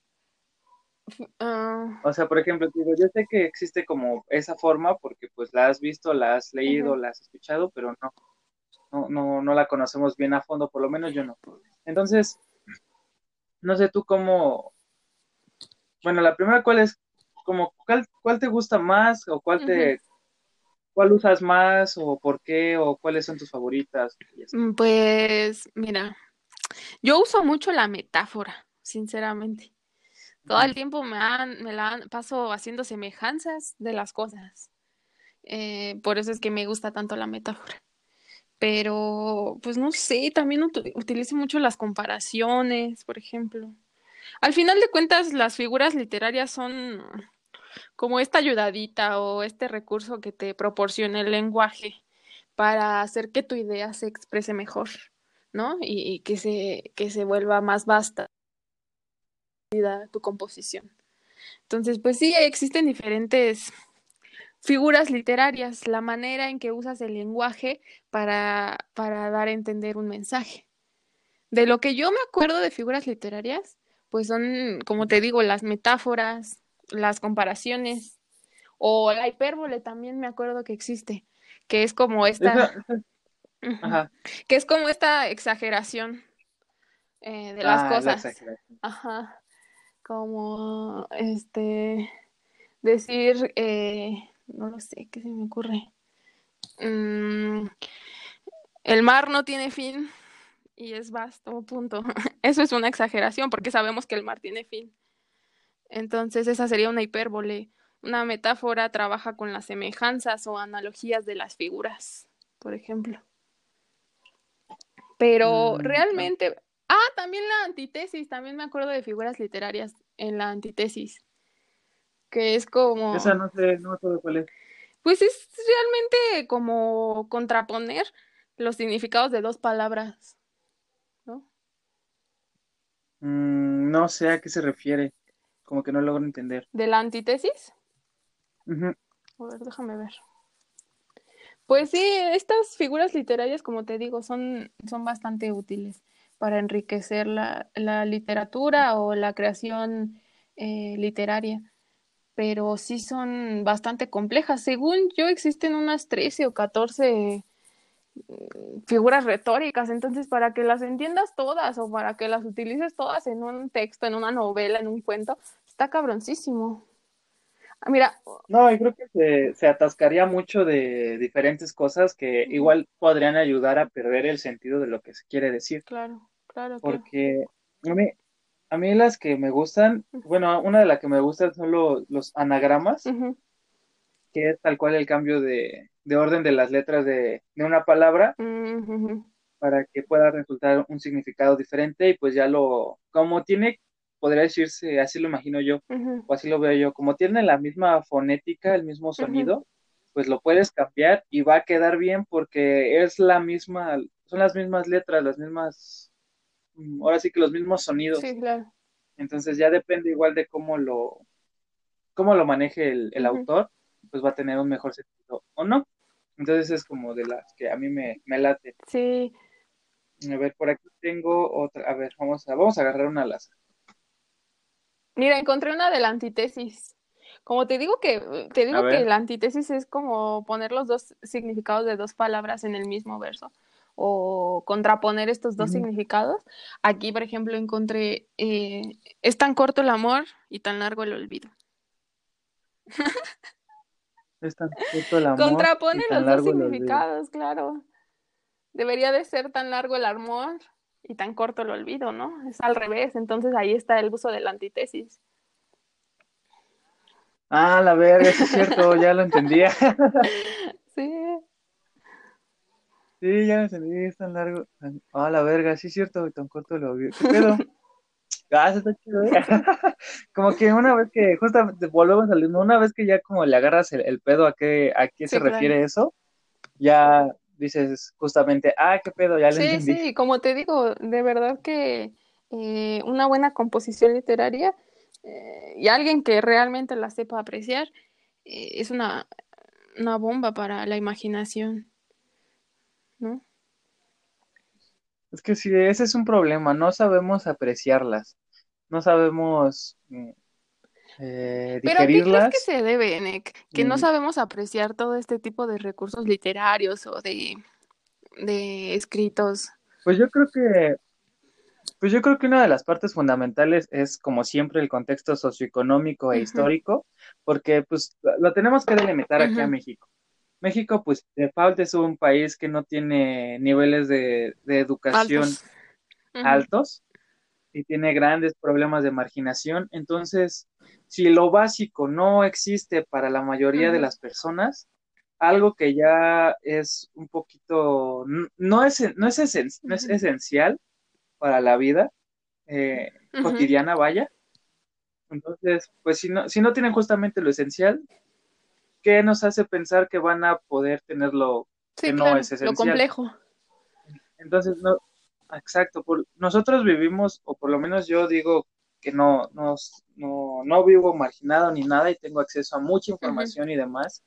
O sea, por ejemplo, digo, yo sé que existe como esa forma porque pues la has visto, la has leído, la has escuchado, pero no, no, no, no la conocemos bien a fondo, por lo menos yo no. Entonces, no sé tú cómo, bueno, la primera, ¿cuál es, como, cuál, cuál te gusta más o cuál te, cuál usas más o por qué o cuáles son tus favoritas? Mm, pues, mira, yo uso mucho la metáfora, sinceramente. Todo el tiempo me, han, me la paso haciendo semejanzas de las cosas. Eh, por eso es que me gusta tanto la metáfora. Pero, pues no sé, también utilizo mucho las comparaciones, por ejemplo. Al final de cuentas, las figuras literarias son como esta ayudadita o este recurso que te proporciona el lenguaje para hacer que tu idea se exprese mejor, ¿no? Y, y que, se, que se vuelva más vasta tu composición. Entonces, pues sí, existen diferentes figuras literarias, la manera en que usas el lenguaje para, para dar a entender un mensaje. De lo que yo me acuerdo de figuras literarias, pues son, como te digo, las metáforas, las comparaciones, o la hipérbole también me acuerdo que existe, que es como esta, que es como esta exageración eh, de las ah, cosas. Ajá como este decir, eh, no lo sé, ¿qué se me ocurre? Mm, el mar no tiene fin y es vasto, punto. <laughs> Eso es una exageración porque sabemos que el mar tiene fin. Entonces esa sería una hipérbole. Una metáfora trabaja con las semejanzas o analogías de las figuras, por ejemplo. Pero mm, realmente, Ah, también la antítesis, también me acuerdo de figuras literarias en la antítesis, que es como... Esa no sé, no sé cuál es. Pues es realmente como contraponer los significados de dos palabras, ¿no? Mm, no sé a qué se refiere, como que no logro entender. ¿De la antítesis? A ver, déjame ver. Pues sí, estas figuras literarias, como te digo, son, son bastante útiles para enriquecer la, la literatura o la creación eh, literaria, pero sí son bastante complejas. Según yo, existen unas 13 o 14 mm, figuras retóricas, entonces para que las entiendas todas o para que las utilices todas en un texto, en una novela, en un cuento, está cabroncísimo. Ah, mira. No, yo creo que se, se, atascaría mucho de diferentes cosas que igual podrían ayudar a perder el sentido de lo que se quiere decir. Claro, claro. Porque a mí, a mí las que me gustan, bueno, una de las que me gustan son los anagramas, que es tal cual el cambio de, de orden de las letras de, de una palabra para que pueda resultar un significado diferente y pues ya lo, como tiene podría decirse, así lo imagino yo, o así lo veo yo, como tiene la misma fonética, el mismo sonido, pues lo puedes cambiar y va a quedar bien porque es la misma, son las mismas letras, las mismas, mm, ahora sí que los mismos sonidos. Sí, claro. Entonces ya depende igual de cómo lo, cómo lo maneje el, el autor, pues va a tener un mejor sentido o no. Entonces es como de las que a mí me, me late. Sí. A ver, por aquí tengo otra. A ver, vamos a, vamos a agarrar una laza. Mira, encontré una de la antítesis. Como te digo que, te digo que la antítesis es como poner los dos significados de dos palabras en el mismo verso o contraponer estos dos significados. Aquí, por ejemplo, encontré, eh, es tan corto el amor y tan largo el olvido. Es tan corto el amor. Contrapone los dos significados, claro. Debería de ser tan largo el amor y tan corto el olvido, ¿no? Es al revés, entonces ahí está el uso de la antítesis. Ah, la verga, es cierto, <laughs> ya lo entendía. sí. Sí, ya lo entendí, es tan largo. Ah, la verga, sí es cierto, tan corto el olvido. ¿Qué pedo? Ah, está chido. ¿eh? <laughs> como que una vez que, justamente, volvemos al mismo, una vez que ya como le agarras el, pedo a qué, a qué se refiere eso, ya dices justamente, ah, qué pedo, ya le sí, entendí. Sí, como te digo, de verdad que eh, una buena composición literaria eh, y alguien que realmente la sepa apreciar eh, es una, una bomba para la imaginación, ¿no? Es que sí, ese es un problema, no sabemos apreciarlas, no sabemos mm, eh, ¿Pero qué crees que se debe, Nick? Que no sabemos apreciar todo este tipo de recursos literarios o de, de escritos. Pues yo creo que pues yo creo que una de las partes fundamentales es, como siempre, el contexto socioeconómico e histórico, porque pues lo tenemos que delimitar aquí a México. México, pues, de falta es un país que no tiene niveles de, educación altos. Y tiene grandes problemas de marginación. Entonces, si lo básico no existe para la mayoría de las personas, algo que ya es un poquito, no es, no es, no es esencial para la vida eh, cotidiana, vaya. Entonces, pues si no, si no tienen justamente lo esencial, ¿qué nos hace pensar que van a poder tener lo que no es esencial? Lo complejo. Entonces, no, exacto, por, nosotros vivimos, o por lo menos yo digo que no, no, no, vivo marginado ni nada y tengo acceso a mucha información y demás.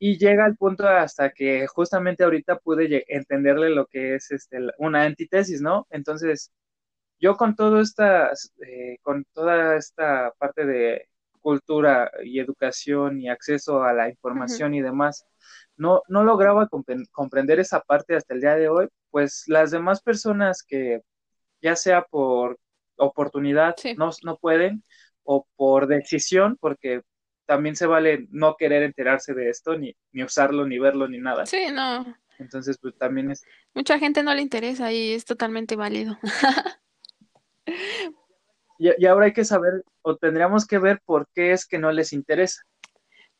Y llega al punto hasta que justamente ahorita pude entenderle lo que es este, una antitesis, ¿no? Entonces, yo con todo esta, eh, con toda esta parte de cultura y educación y acceso a la información y demás, no, no lograba comprender esa parte hasta el día de hoy, pues las demás personas que ya sea por oportunidad no, no pueden o por decisión, porque también se vale no querer enterarse de esto, ni, ni usarlo, ni verlo, ni nada. Sí, no. Entonces, pues también es... Mucha gente no le interesa y es totalmente válido. <laughs> Y, ahora hay que saber, o tendríamos que ver por qué es que no les interesa.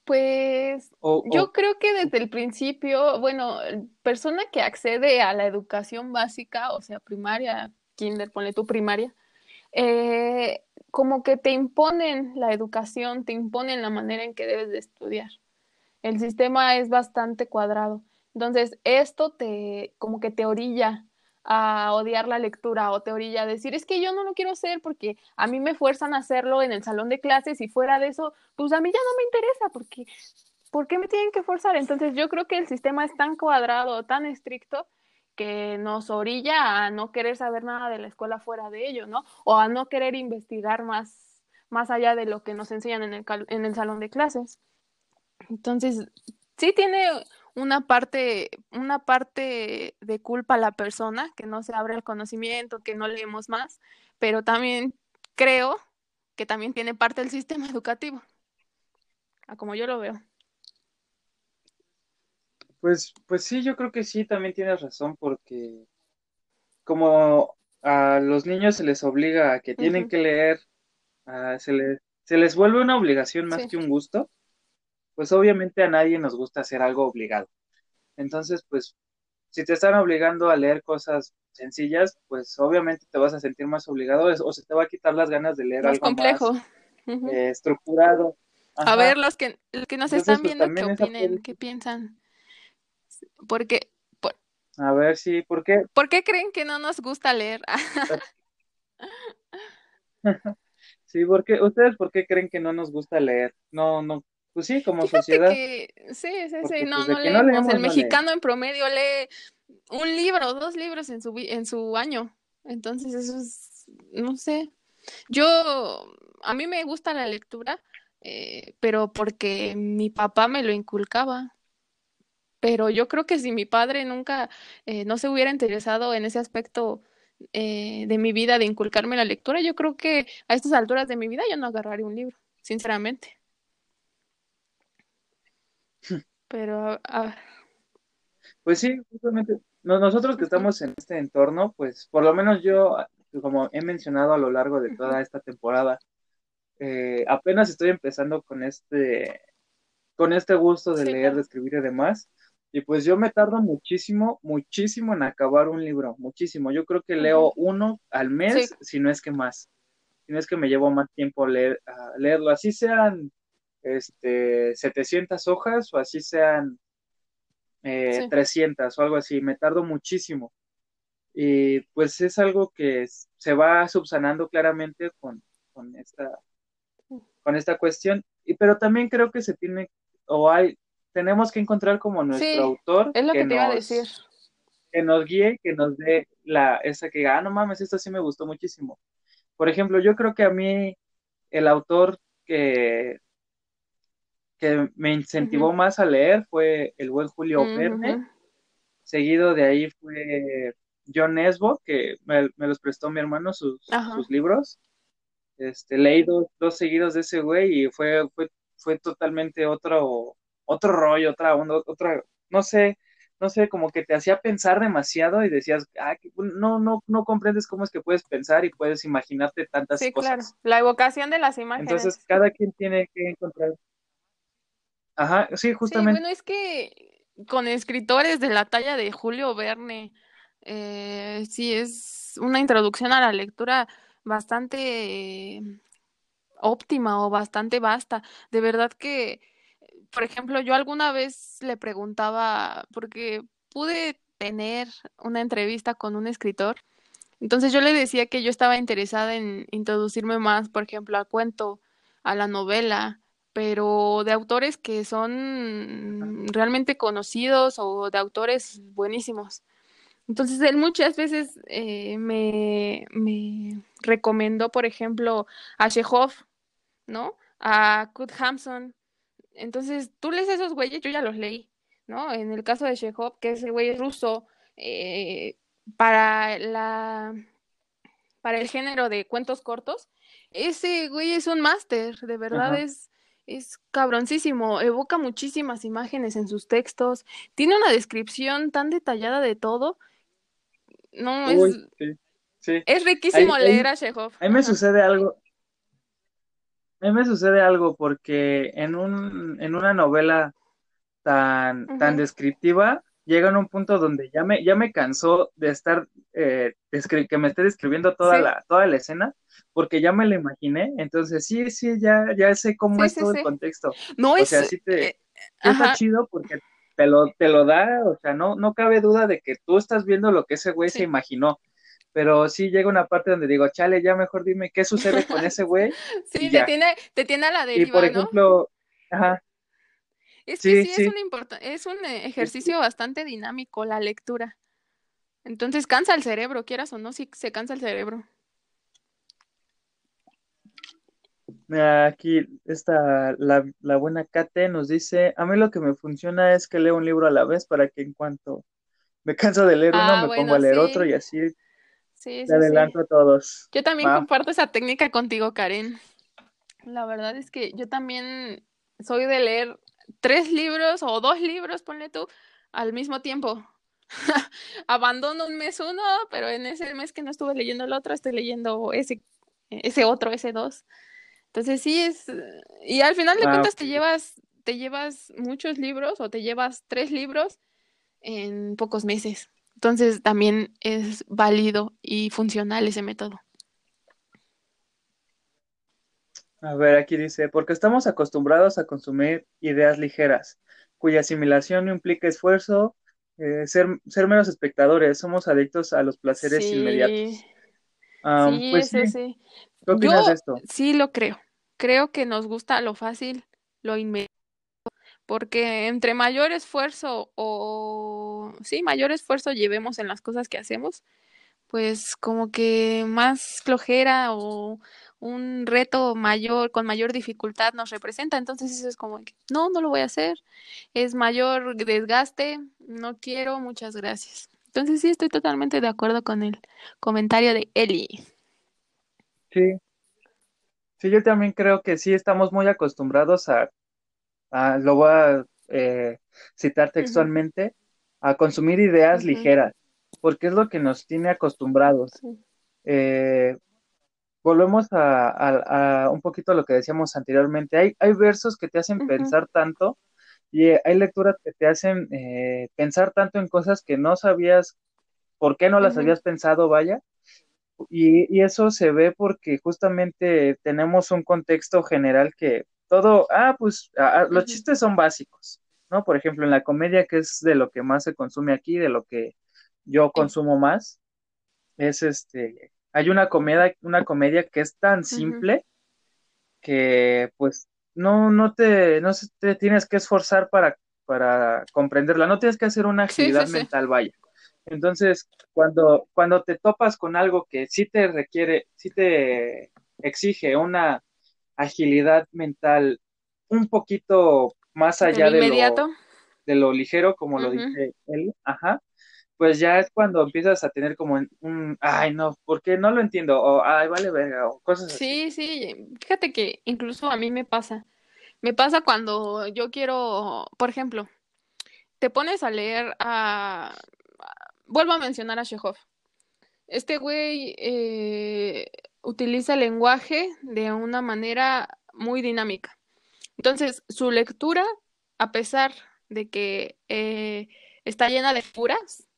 Pues yo creo que desde el principio, bueno, persona que accede a la educación básica, o sea, primaria, kinder, ponle tu primaria, eh, como que te imponen la educación, te imponen la manera en que debes de estudiar. El sistema es bastante cuadrado. Entonces, esto te, como que te orilla a odiar la lectura o teoría, a decir, es que yo no lo quiero hacer porque a mí me fuerzan a hacerlo en el salón de clases y fuera de eso, pues a mí ya no me interesa porque, ¿por qué me tienen que forzar? Entonces yo creo que el sistema es tan cuadrado, tan estricto, que nos orilla a no querer saber nada de la escuela fuera de ello, ¿no? O a no querer investigar más, más allá de lo que nos enseñan en el, en el salón de clases. Entonces, sí tiene una parte, una parte de culpa a la persona, que no se abre el conocimiento, que no leemos más, pero también creo que también tiene parte del sistema <laughs> educativo, a como yo lo veo. Pues, pues sí, yo creo que sí, también tienes razón, porque como a los niños se les obliga a que tienen que leer, se, les, se les vuelve una obligación más que un gusto, pues obviamente a nadie nos gusta hacer algo obligado. Entonces, pues, si te están obligando a leer cosas sencillas, pues obviamente te vas a sentir más obligado o se te va a quitar las ganas de leer algo complejo. más eh, estructurado. A ver, los que, los que nos están pues, viendo, ¿qué opinen? ¿Qué piensan? Porque... A ver, sí, ¿por qué? ¿Por qué creen que no nos gusta leer? <laughs> sí, porque ustedes por qué creen que no nos gusta leer? No, no, pues sí, como Fíjate sociedad. que, sí, sí, Porque, sí, no, pues, no no leemos. El no mexicano en promedio lee un libro, dos libros en su, en su año. Entonces, eso es, no sé. Yo, a mí me gusta la lectura, eh, pero porque mi papá me lo inculcaba. Pero yo creo que si mi padre nunca eh, no se hubiera interesado en ese aspecto eh, de mi vida de inculcarme la lectura, yo creo que a estas alturas de mi vida yo no agarraría un libro, sinceramente. Pero, ah, Pues sí, justamente no- nosotros que estamos en este entorno, pues por lo menos yo, como he mencionado a lo largo de toda esta temporada, eh, apenas estoy empezando con este, con este gusto de sí, leer, de escribir y demás. Y pues yo me tardo muchísimo, muchísimo en acabar un libro, muchísimo. Yo creo que leo uno al Sí, mes, si no es que más. Si no es que me llevo más tiempo leer, a leerlo. Así sean este, 700 hojas o así sean eh, sí. 300 o algo así. Me tardo muchísimo. Y pues es algo que se va subsanando claramente con, con esta, con esta cuestión. Y, pero también creo que se tiene, o hay, tenemos que encontrar como nuestro Sí, autor es lo que que te iba a decir. nos, que nos guíe, que nos dé la, esa que diga, ah, no mames, esto sí me gustó muchísimo. Por ejemplo, yo creo que a mí el autor que, que me incentivó más a leer fue el buen Julio Verne, ujú, seguido de ahí fue John Nesbo, que me, me los prestó mi hermano sus, sus libros. Este, leí dos, dos seguidos de ese güey y fue, fue, fue totalmente otro, otro rollo, otra onda, otra, no sé, no sé, como que te hacía pensar demasiado y decías, ah, no, no, no comprendes cómo es que puedes pensar y puedes imaginarte tantas Sí, claro. cosas. La evocación de las Entonces, imágenes. cada quien tiene que encontrar, ajá, sí, Sí, justamente, bueno, es que con escritores de la talla de Julio Verne, eh, sí es una introducción a la lectura bastante eh, óptima o bastante vasta. De verdad que, por ejemplo, yo alguna vez le preguntaba, porque pude tener una entrevista con un escritor, entonces yo le decía que yo estaba interesada en introducirme más, por ejemplo, al cuento, a la novela, pero de autores que son realmente conocidos o de autores buenísimos. Entonces él muchas veces eh, me, me recomendó, por ejemplo, a Chekhov, ¿no? A Kurt Hampson. Entonces tú lees esos güeyes, yo ya los leí, ¿no? En el caso de Chekhov, que ese güey es ruso, eh, para la para el género de cuentos cortos, ese güey es un máster, de verdad ajá, es, es cabroncísimo, evoca muchísimas imágenes en sus textos, tiene una descripción tan detallada de todo, no, es, uy, sí, sí, es riquísimo ahí, leer a Chekhov, ahí me ajá, sucede algo, a mí me sucede algo porque en un, en una novela tan, tan descriptiva, llega en un punto donde ya me, ya me cansó de estar, eh, que me esté describiendo toda sí, la, toda la escena, porque ya me la imaginé, entonces sí, sí, ya, ya sé cómo sí, es sí, todo el contexto. no O es, sea, sí te, eh, está chido porque te lo, te lo da, o sea, no, no cabe duda de que tú estás viendo lo que ese güey se imaginó. Pero sí llega una parte donde digo, chale, ya mejor dime qué sucede con ese güey <laughs> sí, te tiene, te tiene a la Y por deriva, ¿no? ejemplo, ajá, Es que sí, sí, es un es un eh, ejercicio bastante dinámico la lectura. Entonces cansa el cerebro, quieras o no, sí se cansa el cerebro. Aquí está la, la buena Kate nos dice, a mí lo que me funciona es que leo un libro a la vez para que en cuanto me canso de leer uno, Ah, me pongo a leer otro y sí, así sí, le sí, sí. adelanto a todos. Yo también Va, comparto esa técnica contigo, Karen. La verdad es que yo también soy de leer tres libros o dos libros, ponle tú, al mismo tiempo. <laughs> Abandono un mes uno, pero en ese mes que no estuve leyendo el otro, estoy leyendo ese, ese otro, ese dos. Entonces sí es, y al final de ah, cuentas te llevas, te llevas muchos libros o te llevas tres libros en pocos meses. Entonces también es válido y funcional ese método. A ver, aquí dice, porque estamos acostumbrados a consumir ideas ligeras, cuya asimilación no implica esfuerzo, eh, ser, ser meros espectadores, somos adictos a los placeres Sí, inmediatos. Ah, sí, pues sí, sí. ¿qué Yo opinas de esto? sí lo creo. Creo que nos gusta lo fácil, lo inmediato. porque entre mayor esfuerzo o sí, mayor esfuerzo llevemos en las cosas que hacemos, pues como que más flojera o un reto mayor, con mayor dificultad nos representa. Entonces eso es como que, no, no lo voy a hacer. Es mayor desgaste, no quiero, muchas gracias. Entonces sí, estoy totalmente de acuerdo con el comentario de Eli. Sí. Sí, yo también creo que sí estamos muy acostumbrados a lo voy a eh, citar textualmente, a consumir ideas ligeras, porque es lo que nos tiene acostumbrados. Eh, volvemos a, un poquito a lo que decíamos anteriormente. Hay, hay versos que te hacen pensar tanto y hay lecturas que te hacen eh, pensar tanto en cosas que no sabías por qué no las habías pensado, vaya. Y, y, eso se ve porque justamente tenemos un contexto general que todo, ah, pues ah, los chistes son básicos, ¿no? Por ejemplo, en la comedia, que es de lo que más se consume aquí, de lo que yo consumo más, es este, hay una comedia, una comedia que es tan simple que pues no, no te, no te tienes que esforzar para, para comprenderla, no tienes que hacer una agilidad mental, vaya. Entonces, cuando, cuando te topas con algo que sí te requiere, sí te exige una agilidad mental un poquito más allá de, lo, de lo ligero, como lo dice él, ajá, pues ya es cuando empiezas a tener como un, ay, no, porque no lo entiendo, o ay, vale verga, o cosas sí, así. Sí, sí, fíjate que incluso a mí me pasa, me pasa cuando yo quiero, por ejemplo, te pones a leer a, vuelvo a mencionar a Chekhov, este güey eh, utiliza el lenguaje de una manera muy dinámica. Entonces, su lectura, a pesar de que eh, está llena de puras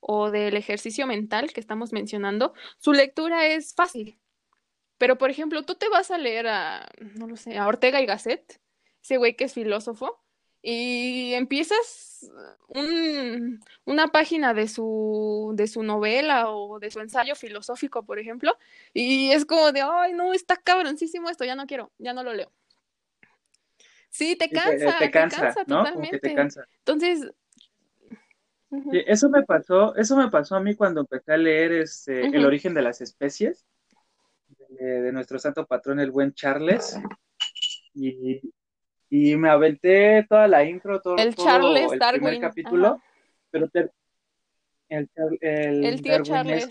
o del ejercicio mental que estamos mencionando, su lectura es fácil. Pero, por ejemplo, tú te vas a leer a, no lo sé, a Ortega y Gasset, ese güey que es filósofo, y empiezas un, una página de su, de su novela o de su ensayo filosófico, por ejemplo, y es como de, ay, no, está cabroncísimo esto, ya no quiero, ya no lo leo. Sí, te cansa, te, cansa, ¿no? totalmente. te cansa. Entonces, eso me pasó, eso me pasó a mí cuando empecé a leer este, El origen de las especies de, de, nuestro santo patrón, el buen Charles. Y, y me aventé toda la intro, todo el, Charles el primer capítulo, pero el, el, el tío Charles,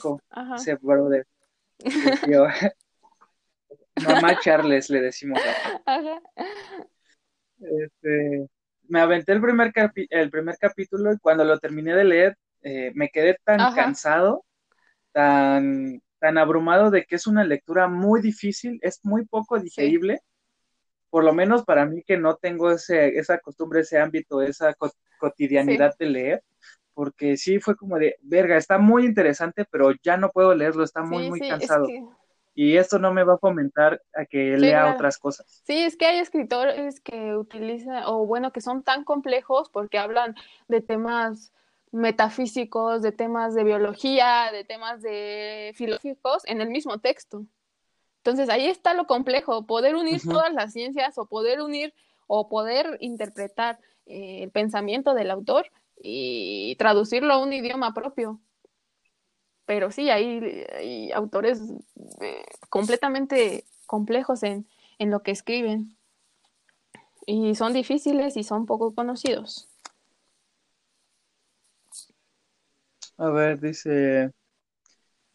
ese brother, tío, <laughs> mamá Charles le decimos. Ajá. Este, me aventé el primer, el primer capítulo y cuando lo terminé de leer eh, me quedé tan cansado, tan, tan abrumado de que es una lectura muy difícil, es muy poco digerible por lo menos para mí que no tengo ese, esa costumbre, ese ámbito, esa cotidianidad de leer, porque sí fue como de, verga, está muy interesante, pero ya no puedo leerlo, está muy, muy cansado. Y esto no me va a fomentar a que lea otras cosas. Sí, es que hay escritores que utilizan, o bueno, que son tan complejos porque hablan de temas metafísicos, de temas de biología, de temas de filosóficos en el mismo texto. Entonces ahí está lo complejo, poder unir todas las ciencias o poder unir o poder interpretar eh, el pensamiento del autor y traducirlo a un idioma propio. Pero sí, hay, autores eh, completamente complejos en, en lo que escriben y son difíciles y son poco conocidos. A ver, dice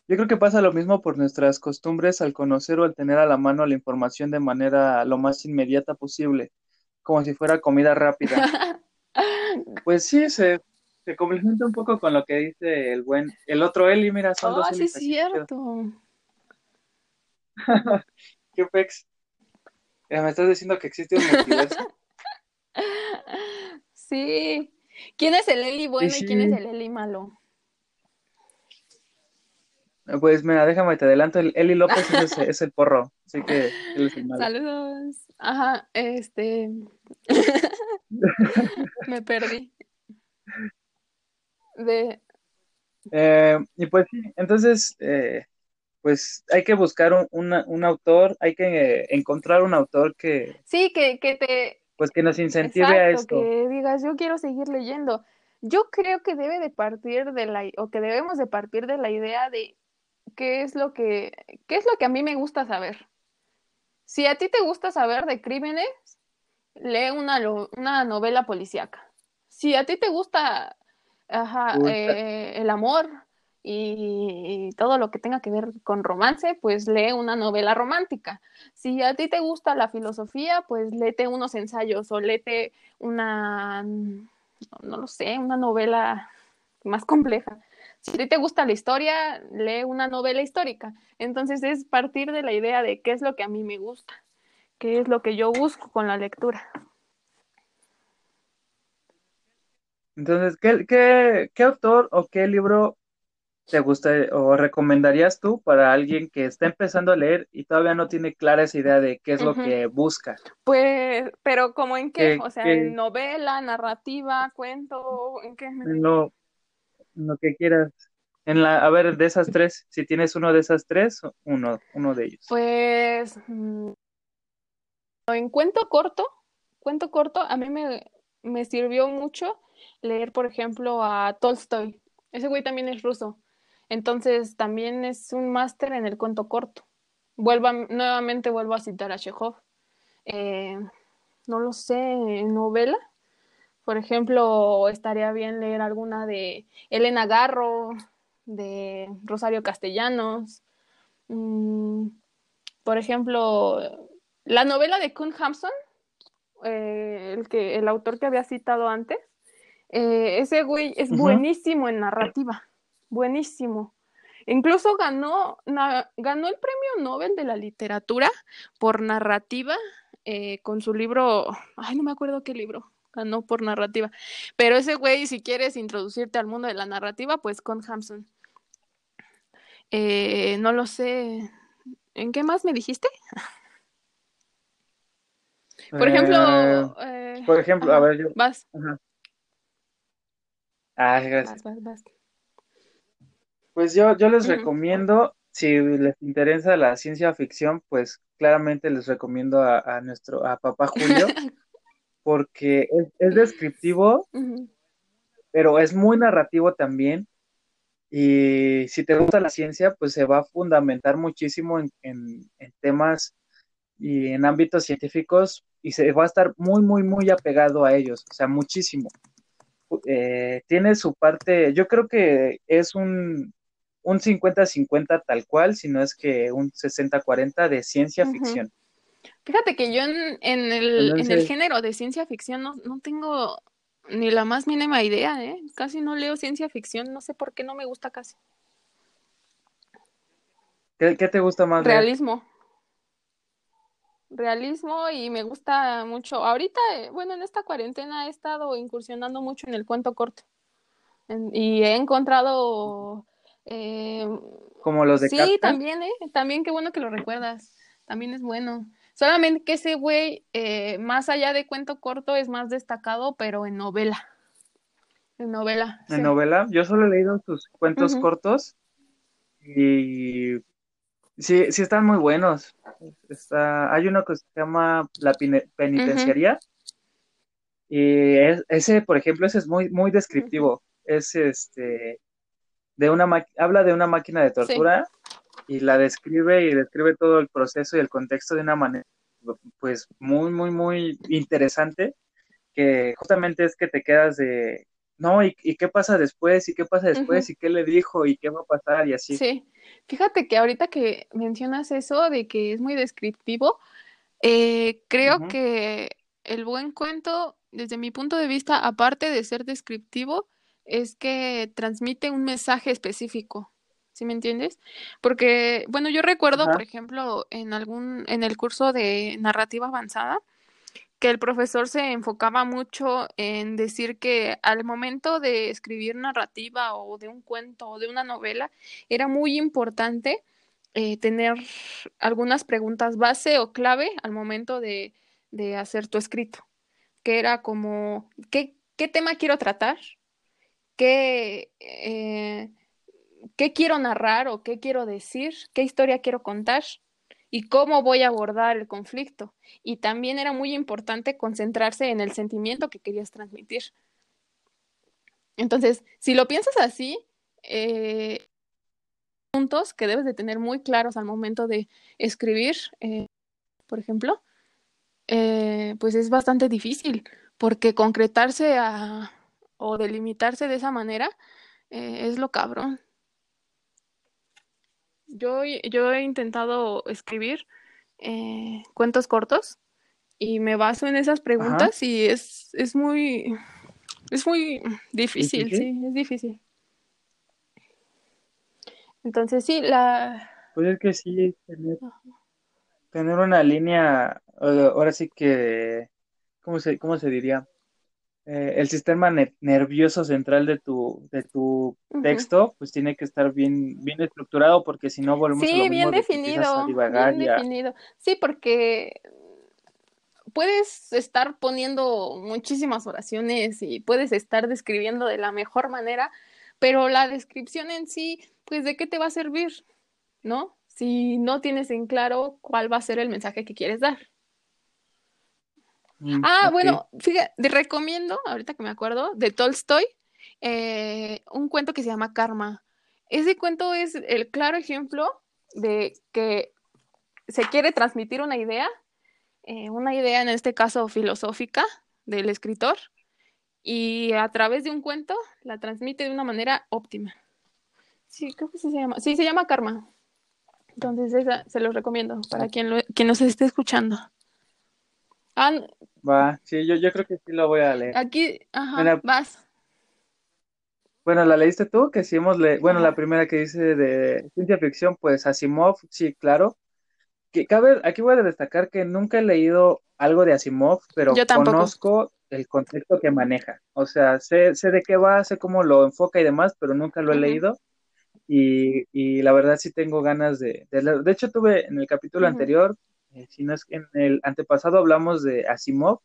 yo creo que pasa lo mismo por nuestras costumbres al conocer o al tener a la mano la información de manera lo más inmediata posible, como si fuera comida rápida. <laughs> pues sí, se, se complementa un poco con lo que dice el buen, el otro Eli, mira, son dos. Ah, sí, es cierto. <laughs> ¿Qué pex? Eh, ¿Me estás diciendo que existe un multiverso? <laughs> sí. ¿Quién es el Eli bueno y quién es el Eli malo? Pues mira, déjame, te adelanto. El Eli López es, el porro, así que él es el malo. Saludos. Ajá, este. <laughs> Me perdí. De. Eh, y pues sí, entonces, eh, pues hay que buscar un, un autor, hay que encontrar un autor que. Sí, que, que te. pues que nos incentive a esto. Que digas, yo quiero seguir leyendo. Yo creo que debe de partir de la, o que debemos de partir de la idea de qué es lo que, qué es lo que a mí me gusta saber. Si a ti te gusta saber de crímenes, lee una, una novela policíaca. Si a ti te gusta eh, el amor y, todo lo que tenga que ver con romance, pues lee una novela romántica. Si a ti te gusta la filosofía, pues léete unos ensayos o léete una, no lo sé, una novela más compleja. Si a ti te gusta la historia, lee una novela histórica. Entonces es partir de la idea de qué es lo que a mí me gusta, qué es lo que yo busco con la lectura. Entonces, ¿qué, qué, qué autor o qué libro te gusta o recomendarías tú para alguien que está empezando a leer y todavía no tiene clara esa idea de qué es lo que busca? Pues, pero como en qué, o sea, en novela, narrativa, cuento, en qué? No, lo que quieras. En la, a ver, de esas tres, si tienes uno de esas tres, uno, uno de ellos. Pues, mm, en cuento corto, cuento corto, a mí me, me sirvió mucho leer, por ejemplo, a Tolstoy. Ese güey también es ruso. Entonces, también es un máster en el cuento corto. Vuelva, nuevamente vuelvo a citar a Chekhov. Eh, no lo sé, novela. Por ejemplo, estaría bien leer alguna de Elena Garro, de Rosario Castellanos. Mm, por ejemplo, la novela de Kun Hampson, eh, el, que, el autor que había citado antes, eh, ese güey es buenísimo en narrativa, buenísimo. Incluso ganó, ganó el premio Nobel de la literatura por narrativa eh, con su libro, ay, no me acuerdo qué libro, ganó por narrativa. Pero ese güey, si quieres introducirte al mundo de la narrativa, pues con Hampson. No lo sé. ¿En qué más me dijiste? <laughs> por ejemplo. por ejemplo, a ver, yo. Vas. Ah, gracias. Pues yo, yo les recomiendo, si les interesa la ciencia ficción, pues claramente les recomiendo a, nuestro, a papá Julio, <laughs> porque es, descriptivo, pero es muy narrativo también. Y si te gusta la ciencia, pues se va a fundamentar muchísimo en, en, en temas y en ámbitos científicos y se va a estar muy, muy, muy apegado a ellos, o sea, muchísimo. Eh, tiene su parte, yo creo que es un, un 50-50 tal cual, si no es que un 60-40 de ciencia ficción. Fíjate que yo en, en, el, en, el, género de ciencia ficción no, no, tengo ni la más mínima idea, ¿eh? Casi no leo ciencia ficción, no sé por qué no me gusta casi. ¿Qué, qué te gusta más? Realismo realismo y me gusta mucho. Ahorita, eh, bueno, en esta cuarentena he estado incursionando mucho en el cuento corto y he encontrado... Eh, Como los de Sí, también, ¿eh? También qué bueno que lo recuerdas. También es bueno. Solamente que ese güey, eh, más allá de cuento corto, es más destacado, pero en novela. En novela. En novela, yo solo he leído sus cuentos cortos y Sí, sí están muy buenos. Está, hay uno que se llama La Penitenciaría. Y ese, por ejemplo, ese es muy, muy descriptivo. Es este de una habla de una máquina de tortura y la describe y describe todo el proceso y el contexto de una manera pues muy, muy, muy interesante, que justamente es que te quedas de, no, ¿y, qué pasa después? ¿Y qué pasa después? ¿Y qué le dijo? ¿Y qué va a pasar? Y así. Sí, fíjate que ahorita que mencionas eso de que es muy descriptivo, eh, creo que el buen cuento, desde mi punto de vista, aparte de ser descriptivo, es que transmite un mensaje específico. ¿Sí me entiendes? Porque, bueno, yo recuerdo, por ejemplo, en algún, en el curso de narrativa avanzada, que el profesor se enfocaba mucho en decir que al momento de escribir narrativa o de un cuento o de una novela era muy importante eh, tener algunas preguntas base o clave al momento de, hacer tu escrito, que era como, ¿qué, tema quiero tratar? ¿Qué, eh, ¿Qué quiero narrar o qué quiero decir? ¿Qué historia quiero contar? Y cómo voy a abordar el conflicto. Y también era muy importante concentrarse en el sentimiento que querías transmitir. Entonces, si lo piensas así, eh, puntos que debes de tener muy claros al momento de escribir, eh, por ejemplo, eh, pues es bastante difícil, porque concretarse a, o delimitarse de esa manera es lo cabrón. Yo, yo he intentado escribir eh, cuentos cortos y me baso en esas preguntas y es, es muy, es muy difícil, sí, es difícil. Entonces sí, la... Pues es que sí, tener, una línea, ahora sí que, ¿cómo se, cómo se diría? Eh, el sistema nervioso central de tu, de tu texto, pues tiene que estar bien, bien estructurado, porque si no volvemos a lo bien definido, bien definido. Sí, porque puedes estar poniendo muchísimas oraciones y puedes estar describiendo de la mejor manera, pero la descripción en sí, pues de qué te va a servir, ¿no? Si no tienes en claro cuál va a ser el mensaje que quieres dar. Mm, ah, bueno, fíjate, recomiendo, ahorita que me acuerdo, de Tolstoy, eh, un cuento que se llama Karma. Ese cuento es el claro ejemplo de que se quiere transmitir una idea, eh, una idea en este caso filosófica del escritor, y a través de un cuento la transmite de una manera óptima. Sí, creo que sí se llama. Sí, se llama Karma. Entonces, esa se los recomiendo para quien, lo, quien nos esté escuchando. Ah, Va, sí, yo, yo creo que sí lo voy a leer. Aquí, ajá, vas. Bueno, ¿la leíste tú? Que sí hemos leído, bueno, la primera que dice de ciencia ficción, pues Asimov, sí, claro. Que cabe, aquí voy a destacar que nunca he leído algo de Asimov, pero conozco el contexto que maneja. O sea, sé, sé de qué va, sé cómo lo enfoca y demás, pero nunca lo he leído. Y, y, la verdad sí tengo ganas de, de, de hecho tuve en el capítulo anterior eh, si no es que en el antepasado hablamos de Asimov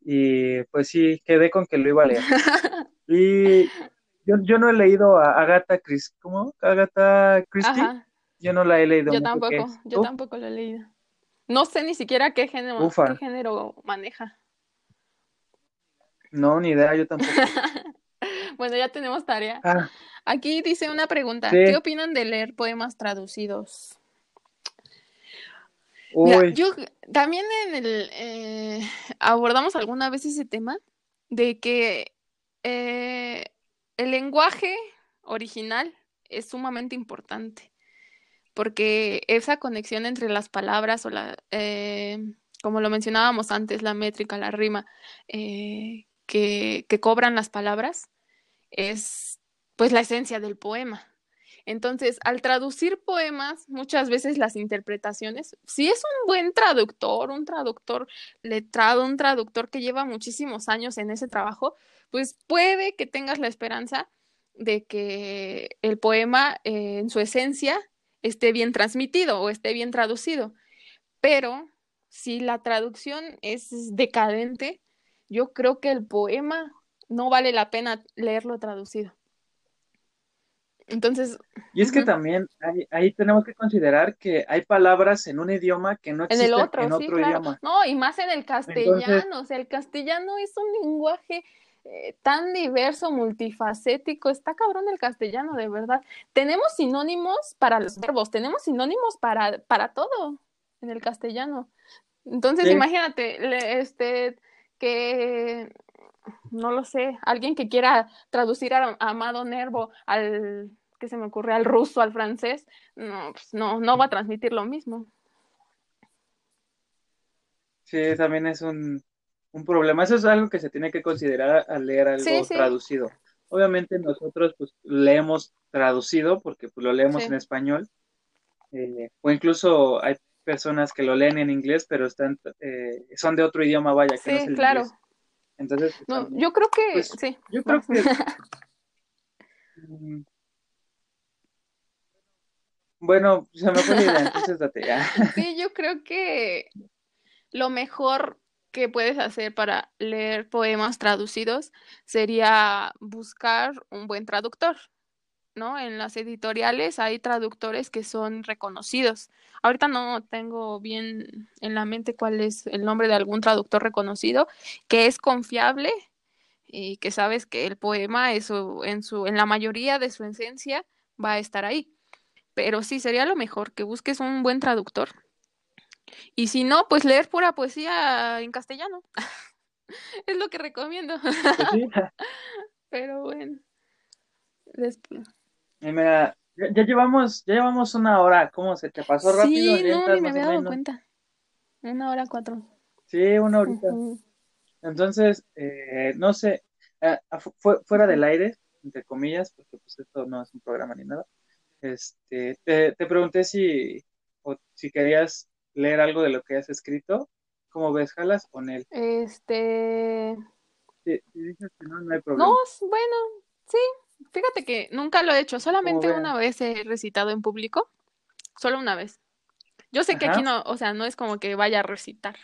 y pues sí, quedé con que lo iba a leer. <laughs> y yo, yo no he leído a Agatha Christie, ¿cómo? Agatha Christie. Yo no la he leído. Yo tampoco, yo tampoco lo he leído. No sé ni siquiera qué género, qué género maneja. No, ni idea, yo tampoco. <laughs> bueno, ya tenemos tarea. Ah. Aquí dice una pregunta. ¿Qué opinan de leer poemas traducidos? Yo también en el eh, abordamos alguna vez ese tema de que eh, el lenguaje original es sumamente importante porque esa conexión entre las palabras o la eh, como lo mencionábamos antes la métrica la rima que, que cobran las palabras es pues la esencia del poema entonces, al traducir poemas, muchas veces las interpretaciones, si es un buen traductor, un traductor letrado, un traductor que lleva muchísimos años en ese trabajo, pues puede que tengas la esperanza de que el poema eh, en su esencia esté bien transmitido o esté bien traducido. Pero si la traducción es decadente, yo creo que el poema no vale la pena leerlo traducido. Entonces. Y es que también ahí, tenemos que considerar que hay palabras en un idioma que no existen en, el otro, en otro idioma. No, y más en el castellano. o sea, el castellano es un lenguaje eh, tan diverso, multifacético. Está cabrón el castellano, de verdad. Tenemos sinónimos para los verbos, tenemos sinónimos para, para todo en el castellano. Entonces, imagínate, este, que no lo sé, alguien que quiera traducir a, Amado Nervo al, que se me ocurre, al ruso, al francés, no, pues no, no va a transmitir lo mismo. Sí, también es un, un problema. Eso es algo que se tiene que considerar al leer algo traducido. Obviamente nosotros pues leemos traducido porque pues, lo leemos en español. Eh, o incluso hay personas que lo leen en inglés, pero están, eh, son de otro idioma, vaya, que no es el claro. Entonces, no, yo creo que pues, sí. Yo creo que <laughs> mm, bueno, se me fue la idea, entonces date ya. <laughs> Sí, yo creo que lo mejor que puedes hacer para leer poemas traducidos sería buscar un buen traductor. ¿No? En las editoriales hay traductores que son reconocidos. Ahorita no tengo bien en la mente cuál es el nombre de algún traductor reconocido, que es confiable y que sabes que el poema eso, en, su, en la mayoría de su esencia va a estar ahí. Pero sí, sería lo mejor que busques un buen traductor. Y si no, pues leer pura poesía en castellano. <laughs> es lo que recomiendo. Pues <laughs> Pero bueno. Después. Mira, ya, llevamos, ya llevamos una hora. ¿Cómo se te pasó rápido? Sí, no, ni me había dado cuenta. Una hora cuatro. Sí, una horita. Entonces, eh, no sé, eh, fuera del aire, entre comillas, porque pues esto no es un programa ni nada. Este, te, te pregunté si, o si querías leer algo de lo que has escrito. ¿Cómo ves, Jalas con él? Este. Sí, dices que no, no hay problema. No, bueno, sí. Fíjate que nunca lo he hecho, solamente una vez he recitado en público. Solo una vez. Yo sé que aquí no, o sea, no es como que vaya a recitar,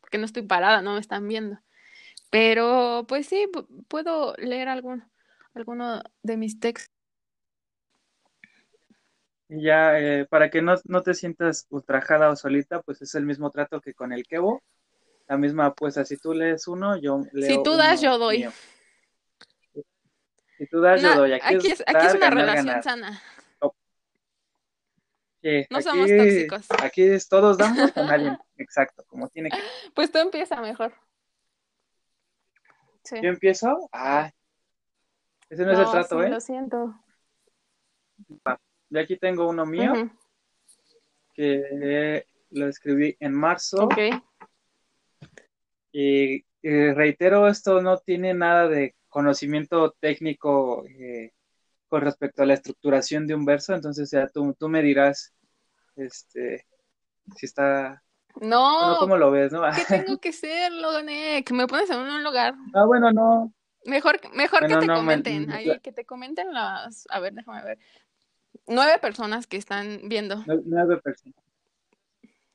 porque no estoy parada, no me están viendo. Pero, pues sí, puedo leer algún, alguno de mis textos ya, eh, para que no, no, te sientas ultrajada o solita, pues es el mismo trato que con el Kevo. La misma apuesta, si tú lees uno, yo leo Si tú das, yo doy. Si tú das, yo doy. Aquí, es, aquí es una relación sana. no somos tóxicos. Aquí es todos damos <laughs> con alguien. Exacto, como tiene que. Pues tú empieza mejor. Sí. ¿Yo empiezo? Ah, ese no, es el trato, ¿eh? Lo siento. Yo aquí tengo uno mío que lo escribí en marzo. Ok. Y, reitero, esto no tiene nada de conocimiento técnico eh, con respecto a la estructuración de un verso, entonces ya tú, tú me dirás este, si está... No, ¿cómo lo ves? ¿no? ¿Qué <laughs> tengo que ser, Logané? Que me pones en un lugar. Ah, bueno, no. Mejor, mejor que te comenten, ahí, que te comenten las, a ver, déjame ver, nueve personas que están viendo. Nueve personas.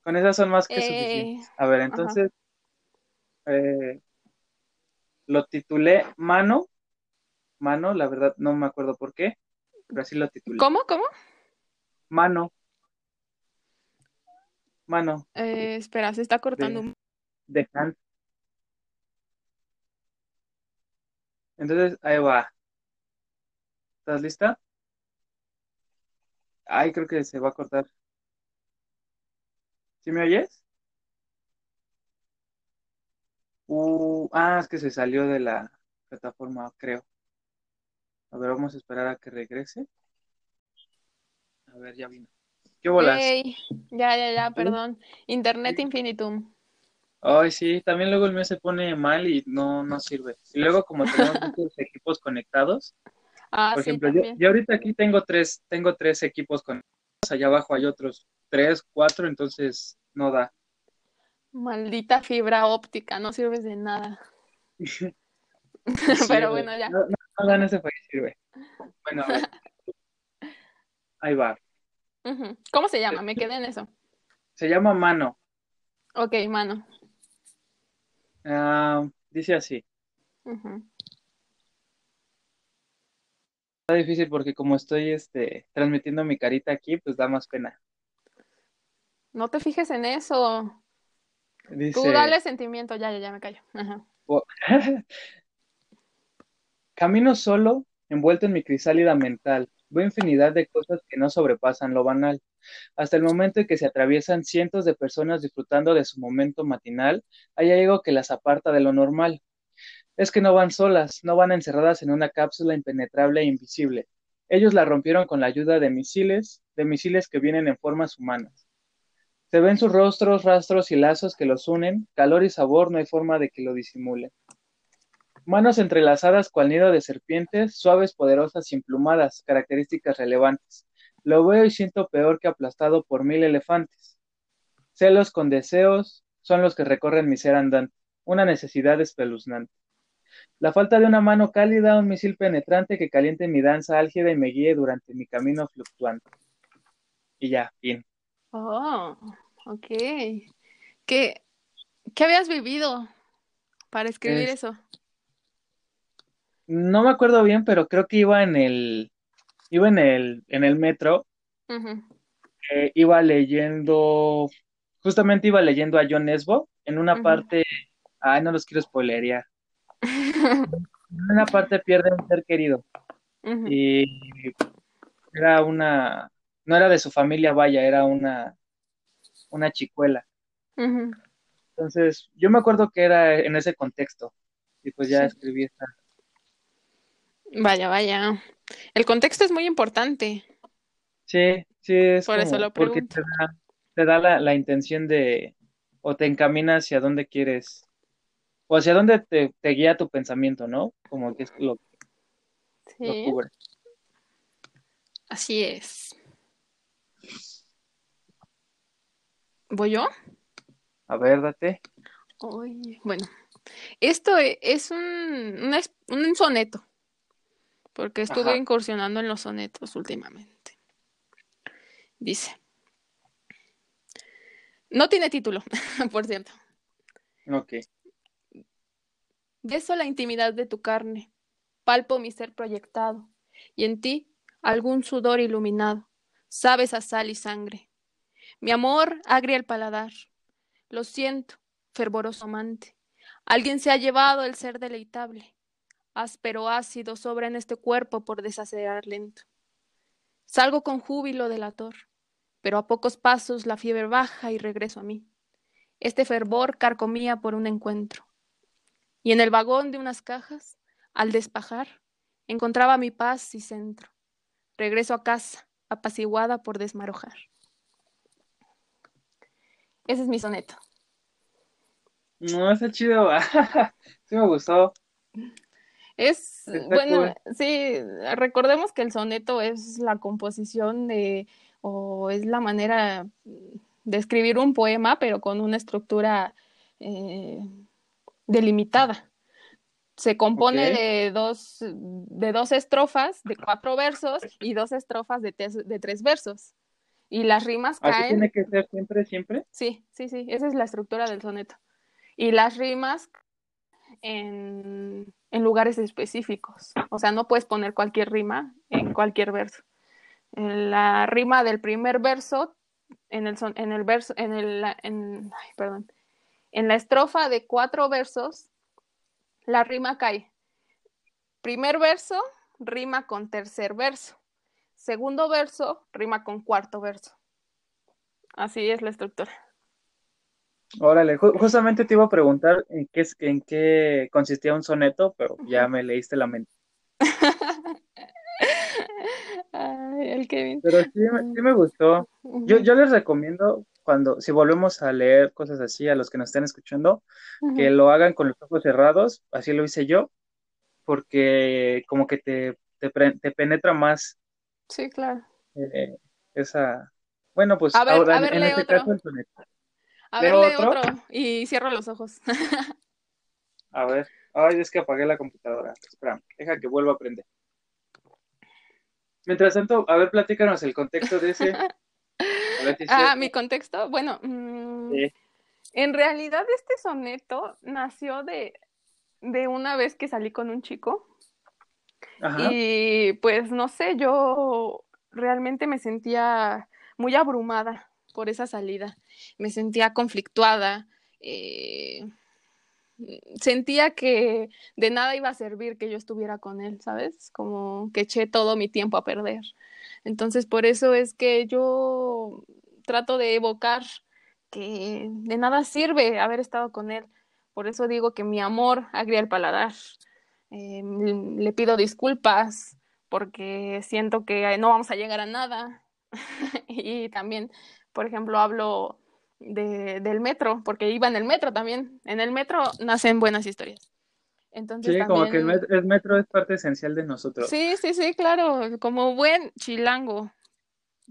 Con esas son más que eh, suficientes. A ver, entonces eh, lo titulé Mano. Mano, la verdad no me acuerdo por qué, pero así lo titulé. ¿Cómo? ¿Cómo? Mano. Mano. Eh, espera, se está cortando un. De Entonces, ahí va. ¿Estás lista? Ay, creo que se va a cortar. ¿Sí me oyes? Uh, ah, es que se salió de la plataforma, creo. A ver, vamos a esperar a que regrese. A ver, ya vino. ¿Qué bolas? Ya, ya, ya, perdón. Internet infinitum. Ay, sí, también luego el mío se pone mal y no, no sirve. Y luego como tenemos <laughs> muchos equipos conectados, Ah, Por ejemplo, yo, ahorita aquí tengo tres, tengo tres equipos con allá abajo hay otros tres, cuatro, entonces no da. Maldita fibra óptica, no sirves de nada. <laughs> Pero bueno, ya. No, no, no, ese país sirve. Bueno, <laughs> ahí va. ¿Cómo se llama? Me quedé en eso. Se llama Mano. Ok, Mano. Ah, dice así. Está difícil porque como estoy este, transmitiendo mi carita aquí, pues da más pena. No te fijes en eso. Tú dale sentimiento, ya, ya, ya me callo. <laughs> Camino solo, envuelto en mi crisálida mental. Veo infinidad de cosas que no sobrepasan lo banal. Hasta el momento en que se atraviesan cientos de personas disfrutando de su momento matinal, hay algo que las aparta de lo normal es que no van solas, no van encerradas en una cápsula impenetrable e invisible. Ellos la rompieron con la ayuda de misiles, de misiles que vienen en formas humanas. Se ven sus rostros, rastros y lazos que los unen, calor y sabor no hay forma de que lo disimulen. Manos entrelazadas cual nido de serpientes, suaves, poderosas y emplumadas, características relevantes. Lo veo y siento peor que aplastado por mil elefantes. Celos con deseos son los que recorren mi ser andante, una necesidad espeluznante. La falta de una mano cálida, un misil penetrante que caliente mi danza álgida y me guíe durante mi camino fluctuante. Y ya, fin. Oh, ok. ¿Qué, qué habías vivido para escribir eso? No me acuerdo bien, pero creo que iba en el iba en el, en el metro, eh, iba leyendo, justamente iba leyendo a John Nesbo, en una parte, ay, no los quiero spoilerear, en una parte pierde un ser querido, <laughs> y era una, no era de su familia, vaya, era una, una chicuela. Entonces, yo me acuerdo que era en ese contexto, y pues ya escribí esta. Vaya, vaya. El contexto es muy importante. Sí, sí, es Por eso lo porque te da, te da la, la, intención de, o te encamina hacia dónde quieres, o hacia dónde te, te guía tu pensamiento, ¿no? Como que es lo, sí. lo cubre. Así es. ¿Voy yo? A ver, date. Uy, bueno, esto es un, un, un soneto, porque estuve Ajá. incursionando en los sonetos últimamente. Dice. No tiene título, <laughs> por cierto. Ok. Beso la intimidad de tu carne, palpo mi ser proyectado, y en ti algún sudor iluminado, sabes a sal y sangre. Mi amor agria el paladar, lo siento, fervoroso amante. Alguien se ha llevado el ser deleitable, áspero ácido sobra en este cuerpo por desacelerar lento. Salgo con júbilo delator, pero a pocos pasos la fiebre baja y regreso a mí. Este fervor carcomía por un encuentro. Y en el vagón de unas cajas, al despajar, encontraba mi paz y centro. Regreso a casa, apaciguada por desmarojar. Ese es mi soneto. No, está chido. <laughs> sí me gustó. Es, está bueno, cool. sí, recordemos que el soneto es la composición de, o es la manera de escribir un poema, pero con una estructura eh, delimitada. Se compone okay. de, dos, de dos estrofas, de cuatro versos, y dos estrofas de, de tres versos. Y las rimas ¿Así caen. tiene que ser siempre, siempre? Sí, sí, sí, esa es la estructura del soneto. Y las rimas en, en, lugares específicos. O sea, no puedes poner cualquier rima en cualquier verso. En la rima del primer verso, en el, son, en el verso, en el, en, ay, perdón, en la estrofa de cuatro versos, la rima cae. Primer verso, rima con tercer verso. Segundo verso, rima con cuarto verso. Así es la estructura. Órale, justamente te iba a preguntar en qué, en qué consistía un soneto, pero ya me leíste la mente. <laughs> Ay, el Kevin. Pero sí, sí me gustó. Yo, yo les recomiendo cuando, si volvemos a leer cosas así a los que nos estén escuchando, uh -huh. que lo hagan con los ojos cerrados, así lo hice yo, porque como que te, te, te penetra más. Sí, claro. Eh, esa, bueno, pues a ver, ahora a ver, en este otro. caso el soneto. A ver, lee otro? otro y cierro los ojos. <laughs> a ver, ay, es que apagué la computadora. Espera, deja que vuelva a aprender. Mientras tanto, a ver, platícanos el contexto de ese. Ver, <laughs> ah, mi contexto. Bueno, mmm, sí. en realidad este soneto nació de, de una vez que salí con un chico. Y pues no sé, yo realmente me sentía muy abrumada por esa salida. Me sentía conflictuada. Eh, sentía que de nada iba a servir que yo estuviera con él, ¿sabes? Como que eché todo mi tiempo a perder. Entonces, por eso es que yo trato de evocar que de nada sirve haber estado con él. Por eso digo que mi amor agria el paladar. Eh, le pido disculpas porque siento que no vamos a llegar a nada. <laughs> y también, por ejemplo, hablo de, del metro, porque iba en el metro también. En el metro nacen buenas historias. Entonces, sí, también... como que el metro, el metro, es parte esencial de nosotros. Sí, sí, sí, claro, como buen chilango,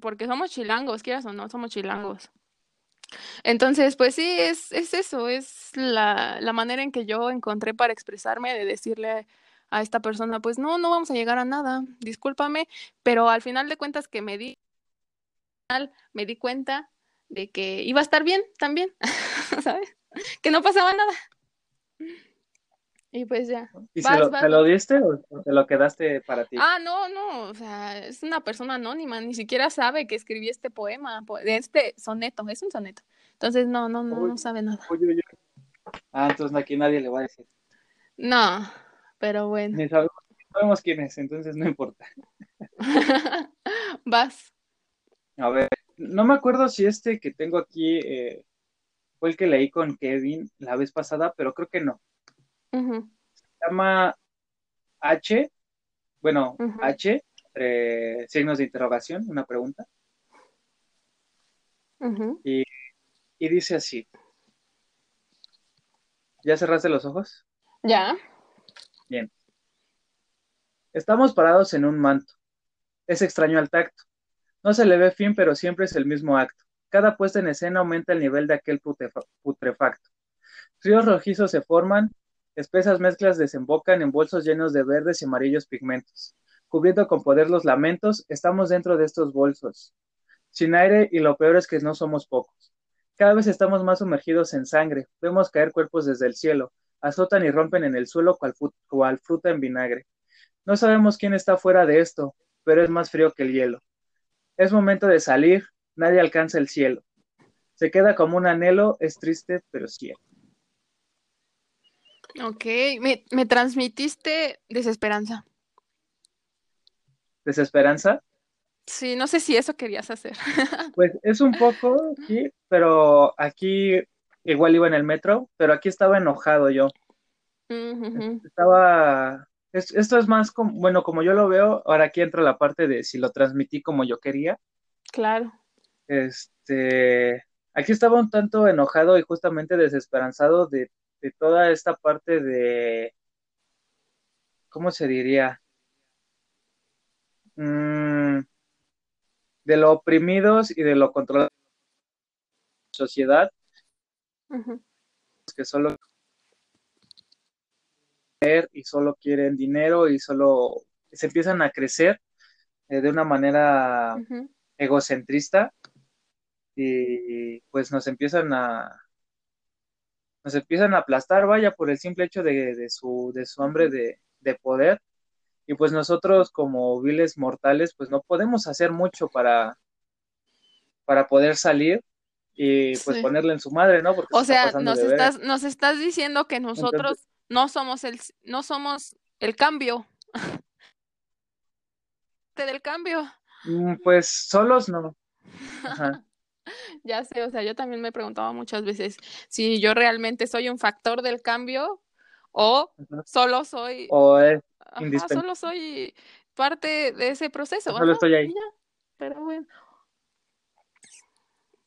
porque somos chilangos, quieras o no, somos chilangos. Entonces, pues sí, es, es eso, es la, la manera en que yo encontré para expresarme, de decirle a esta persona, pues no, no vamos a llegar a nada, discúlpame, pero al final de cuentas que me di, me di cuenta de que iba a estar bien también, <laughs> ¿sabes? Que no pasaba nada. Y pues ya. ¿Y Vas, se lo, vas, te lo diste o o te lo quedaste para ti? Ah, no, no, o sea, es una persona anónima, ni siquiera sabe que escribí este poema, po- este soneto, es un soneto. Entonces, no, no, no, Uy, no sabe nada. uy, uy, uy. Ah, entonces aquí nadie le va a decir. No, pero bueno. Ni sabemos, sabemos quién es, entonces no importa. <laughs> Vas. A ver, no me acuerdo si este que tengo aquí eh, fue el que leí con Kevin la vez pasada, pero creo que no. Se llama H, bueno, H, entre signos de interrogación, una pregunta, y, y dice así, ¿ya cerraste los ojos? Ya. Bien. Estamos parados en un manto. Es extraño al tacto. No se le ve fin, pero siempre es el mismo acto. Cada puesta en escena aumenta el nivel de aquel putrefacto. Ríos rojizos se forman, espesas mezclas desembocan en bolsos llenos de verdes y amarillos pigmentos. Cubriendo con poder los lamentos, estamos dentro de estos bolsos, sin aire y lo peor es que no somos pocos. Cada vez estamos más sumergidos en sangre, vemos caer cuerpos desde el cielo, azotan y rompen en el suelo cual, cual fruta en vinagre. No sabemos quién está fuera de esto, pero es más frío que el hielo. Es momento de salir, nadie alcanza el cielo. Se queda como un anhelo, es triste, pero cierto. Ok, me, me transmitiste desesperanza. Desesperanza. Sí, no sé si eso querías hacer. <laughs> Pues es un poco, sí, pero aquí igual iba en el metro, pero aquí estaba enojado yo. Estaba, es- esto es más como, bueno, como yo lo veo, ahora aquí entra la parte de si lo transmití como yo quería. Claro. Este, aquí estaba un tanto enojado y justamente desesperanzado de, de toda esta parte de, ¿cómo se diría? Mm, de lo oprimidos y de lo controlados sociedad, Ujú. que solo y solo quieren dinero y solo se empiezan a crecer eh, de una manera egocentrista y pues nos empiezan a nos empiezan a aplastar, vaya, por el simple hecho de, de su, de su hambre de, de poder. Y pues nosotros como viles mortales, pues no podemos hacer mucho para, para poder salir y pues Sí. ponerle en su madre, ¿no? Porque O se sea, nos estás, nos estás diciendo que nosotros no somos el, no somos el cambio. <laughs> del cambio. Mm, Pues solos no. Ajá. <laughs> <laughs> Ya sé, o sea, yo también me preguntaba muchas veces si yo realmente soy un factor del cambio o solo soy, O es, ajá, solo soy parte de ese proceso. Solo estoy ahí. Pero bueno.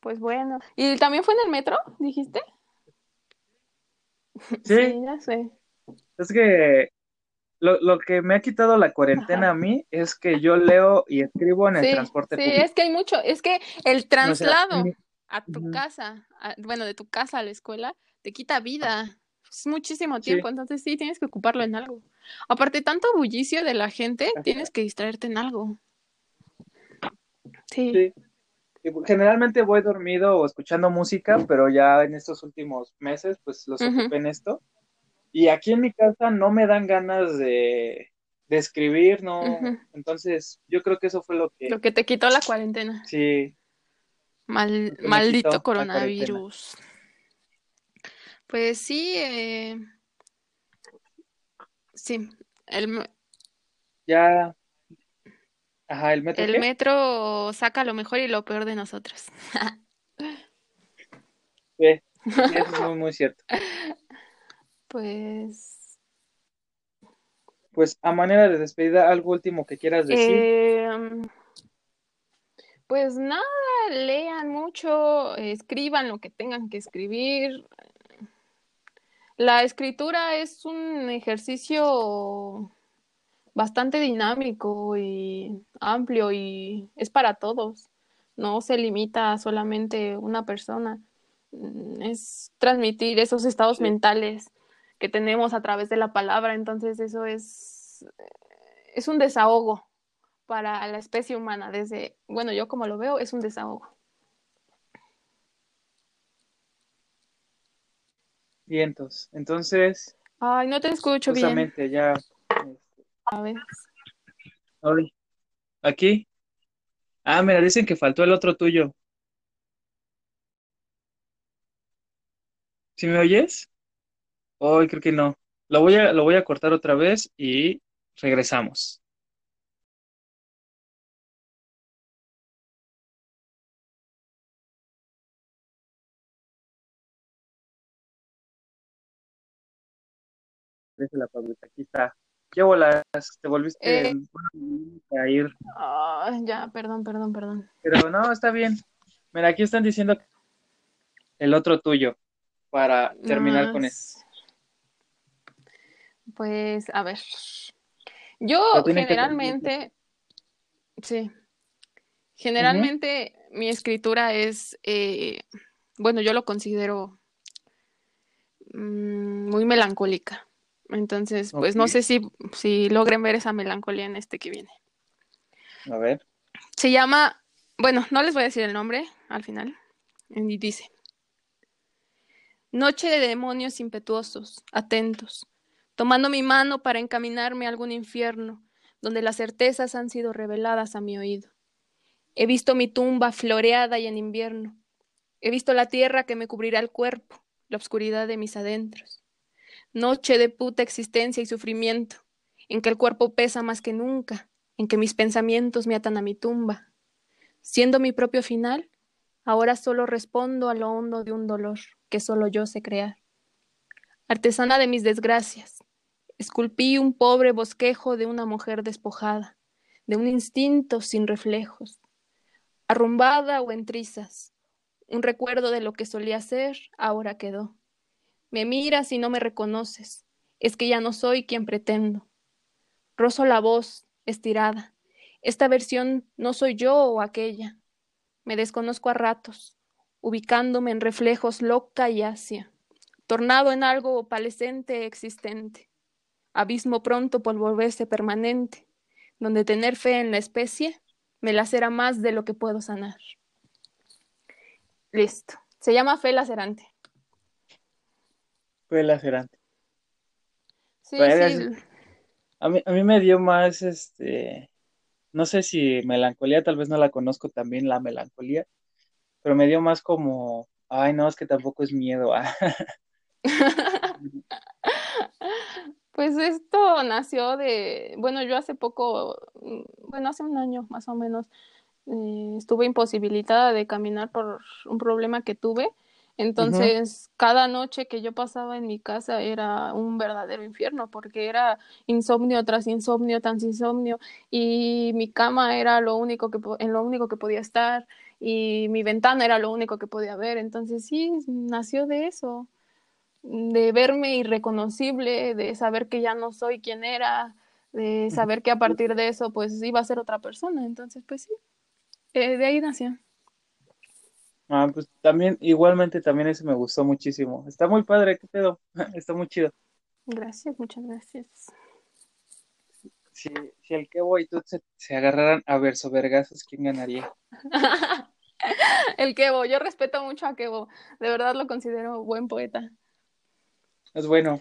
Pues bueno. ¿Y también fue en el metro, dijiste? sí, <laughs> ya sé. es que lo, lo que me ha quitado la cuarentena Ajá. a mí es que yo leo y escribo en el transporte sí, público. es que hay mucho, es que el O sea, traslado a tu casa, a- bueno, de tu casa a la escuela, te quita vida. Es muchísimo Sí. tiempo, entonces sí, tienes que ocuparlo en algo. Aparte, tanto bullicio de la gente, Ajá. tienes que distraerte en algo. Sí. Generalmente voy dormido o escuchando música, pero ya en estos últimos meses, pues los ocupé en esto. Y aquí en mi casa no me dan ganas de, de escribir, no. Entonces, yo creo que eso fue lo que, Lo que te quitó la cuarentena. sí, Mal- maldito coronavirus. Pues sí, eh, sí. El, ya, ajá, el metro el qué? metro saca lo mejor y lo peor de nosotros. <laughs> Sí, eso es muy, muy cierto. <laughs> Pues, Pues a manera de despedida, algo último que quieras decir. em, pues nada, lean mucho, escriban lo que tengan que escribir. La escritura es un ejercicio bastante dinámico y amplio y es para todos. No se limita a solamente una persona. Mm, Es transmitir esos estados Sí. mentales que tenemos a través de la palabra. Entonces eso es, es un desahogo para la especie humana. Desde, bueno, yo como lo veo, es un desahogo. Vientos. Entonces, Ay, no te escucho bien. Justamente ya. A ver. Ay, ¿Aquí? Ah, mira, dicen que faltó el otro tuyo. ¿Sí me oyes? Hoy creo que no. Lo voy a, lo voy a cortar otra vez y regresamos. La Pablita, aquí está. ¿Qué bolas? Te volviste Eh. a ir. Ya, perdón, perdón, perdón. Pero no, está bien. Mira, aquí están diciendo el otro tuyo para terminar con esto. Pues, a ver. Yo generalmente, sí, generalmente mi escritura es, eh, bueno, yo lo considero mm, muy melancólica. Entonces, pues no sé si, si logren ver esa melancolía en este que viene. A ver. Se llama, bueno, no les voy a decir el nombre al final. Y dice, Noche de demonios impetuosos, atentos, tomando mi mano para encaminarme a algún infierno, donde las certezas han sido reveladas a mi oído. He visto mi tumba floreada y en invierno. He visto la tierra que me cubrirá el cuerpo, la oscuridad de mis adentros. Noche de puta existencia y sufrimiento, en que el cuerpo pesa más que nunca, en que mis pensamientos me atan a mi tumba. Siendo mi propio final, ahora solo respondo a lo hondo de un dolor que solo yo sé crear. Artesana de mis desgracias, esculpí un pobre bosquejo de una mujer despojada, de un instinto sin reflejos, arrumbada o en trizas. Un recuerdo de lo que solía ser ahora quedó. Me miras y no me reconoces, es que ya no soy quien pretendo. Rozo la voz, estirada. Esta versión no soy yo o aquella. Me desconozco a ratos, ubicándome en reflejos loca y asia, tornado en algo opalescente existente. Abismo pronto por volverse permanente, donde tener fe en la especie me lacera más de lo que puedo sanar. Listo. Se llama Fe lacerante. Fue lacerante. Sí, sí. sí. A mí, a mí me dio más, este, no sé si melancolía, tal vez no la conozco también la melancolía, pero me dio más como, ay, no, es que tampoco es miedo. ah. <laughs> <laughs> Pues esto nació de, bueno, yo hace poco, mm, bueno, hace un año más o menos, eh, estuve imposibilitada de caminar por un problema que tuve. Entonces, cada noche que yo pasaba en mi casa era un verdadero infierno, porque era insomnio tras insomnio, tras insomnio, y mi cama era lo único que, en lo único que podía estar, y mi ventana era lo único que podía ver. Entonces, sí, nació de eso de verme irreconocible, de saber que ya no soy quien era, de saber que a partir de eso pues iba a ser otra persona. Entonces, pues sí, eh, de ahí nació. Ah, pues también, igualmente también ese me gustó muchísimo. Está muy padre, qué pedo, <laughs> está muy chido. Gracias, muchas gracias. Si, si el Kevo y tú se, se agarraran a verso vergazos, ¿quién ganaría? <laughs> El Kevo, yo respeto mucho a Kevo, de verdad lo considero buen poeta. Es bueno.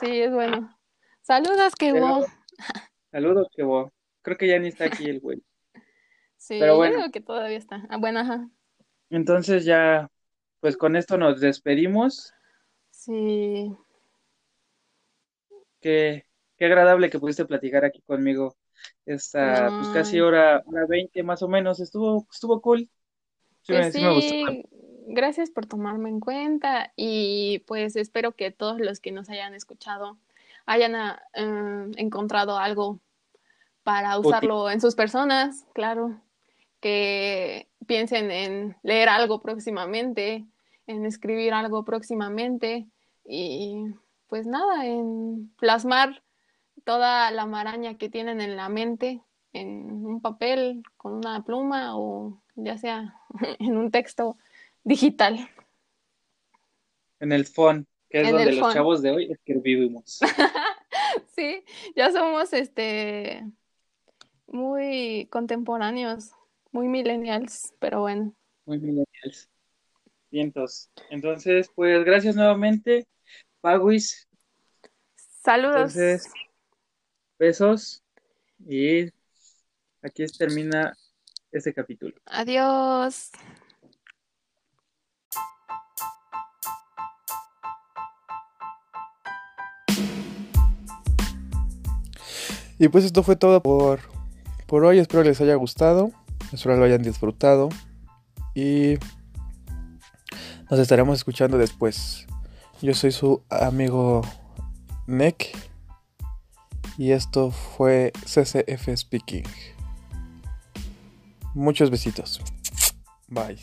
Sí, es bueno. Saludos, Kevo. Saludos, Kevo. Creo que ya ni está aquí el güey. <laughs> Sí, pero bueno. digo que todavía está. Ah, bueno, ajá. Entonces ya, pues con esto nos despedimos. Sí, Qué, qué agradable que pudiste platicar aquí conmigo esta, pues casi Ay. hora, hora 20 más o menos. Estuvo, estuvo cool. Sí, me, sí me gustó. Gracias por tomarme en cuenta y pues espero que todos los que nos hayan escuchado hayan ah, eh, encontrado algo para usarlo en sus personas, claro, que piensen en leer algo próximamente, en escribir algo próximamente y pues nada, en plasmar toda la maraña que tienen en la mente en un papel con una pluma o ya sea <laughs> en un texto digital. En el phone, que es En donde los phone. chavos de hoy escribimos. <laughs> Sí, ya somos este muy contemporáneos, muy millennials, pero bueno. Muy millennials. Vientos. Entonces, pues gracias nuevamente, Paguis. Saludos. Entonces, besos y aquí termina este capítulo. Adiós. Y pues esto fue todo por, por hoy. Espero les haya gustado. Espero lo hayan disfrutado. Y nos estaremos escuchando después. Yo soy su amigo Nick. Y esto fue CCF Speaking. Muchos besitos. Bye.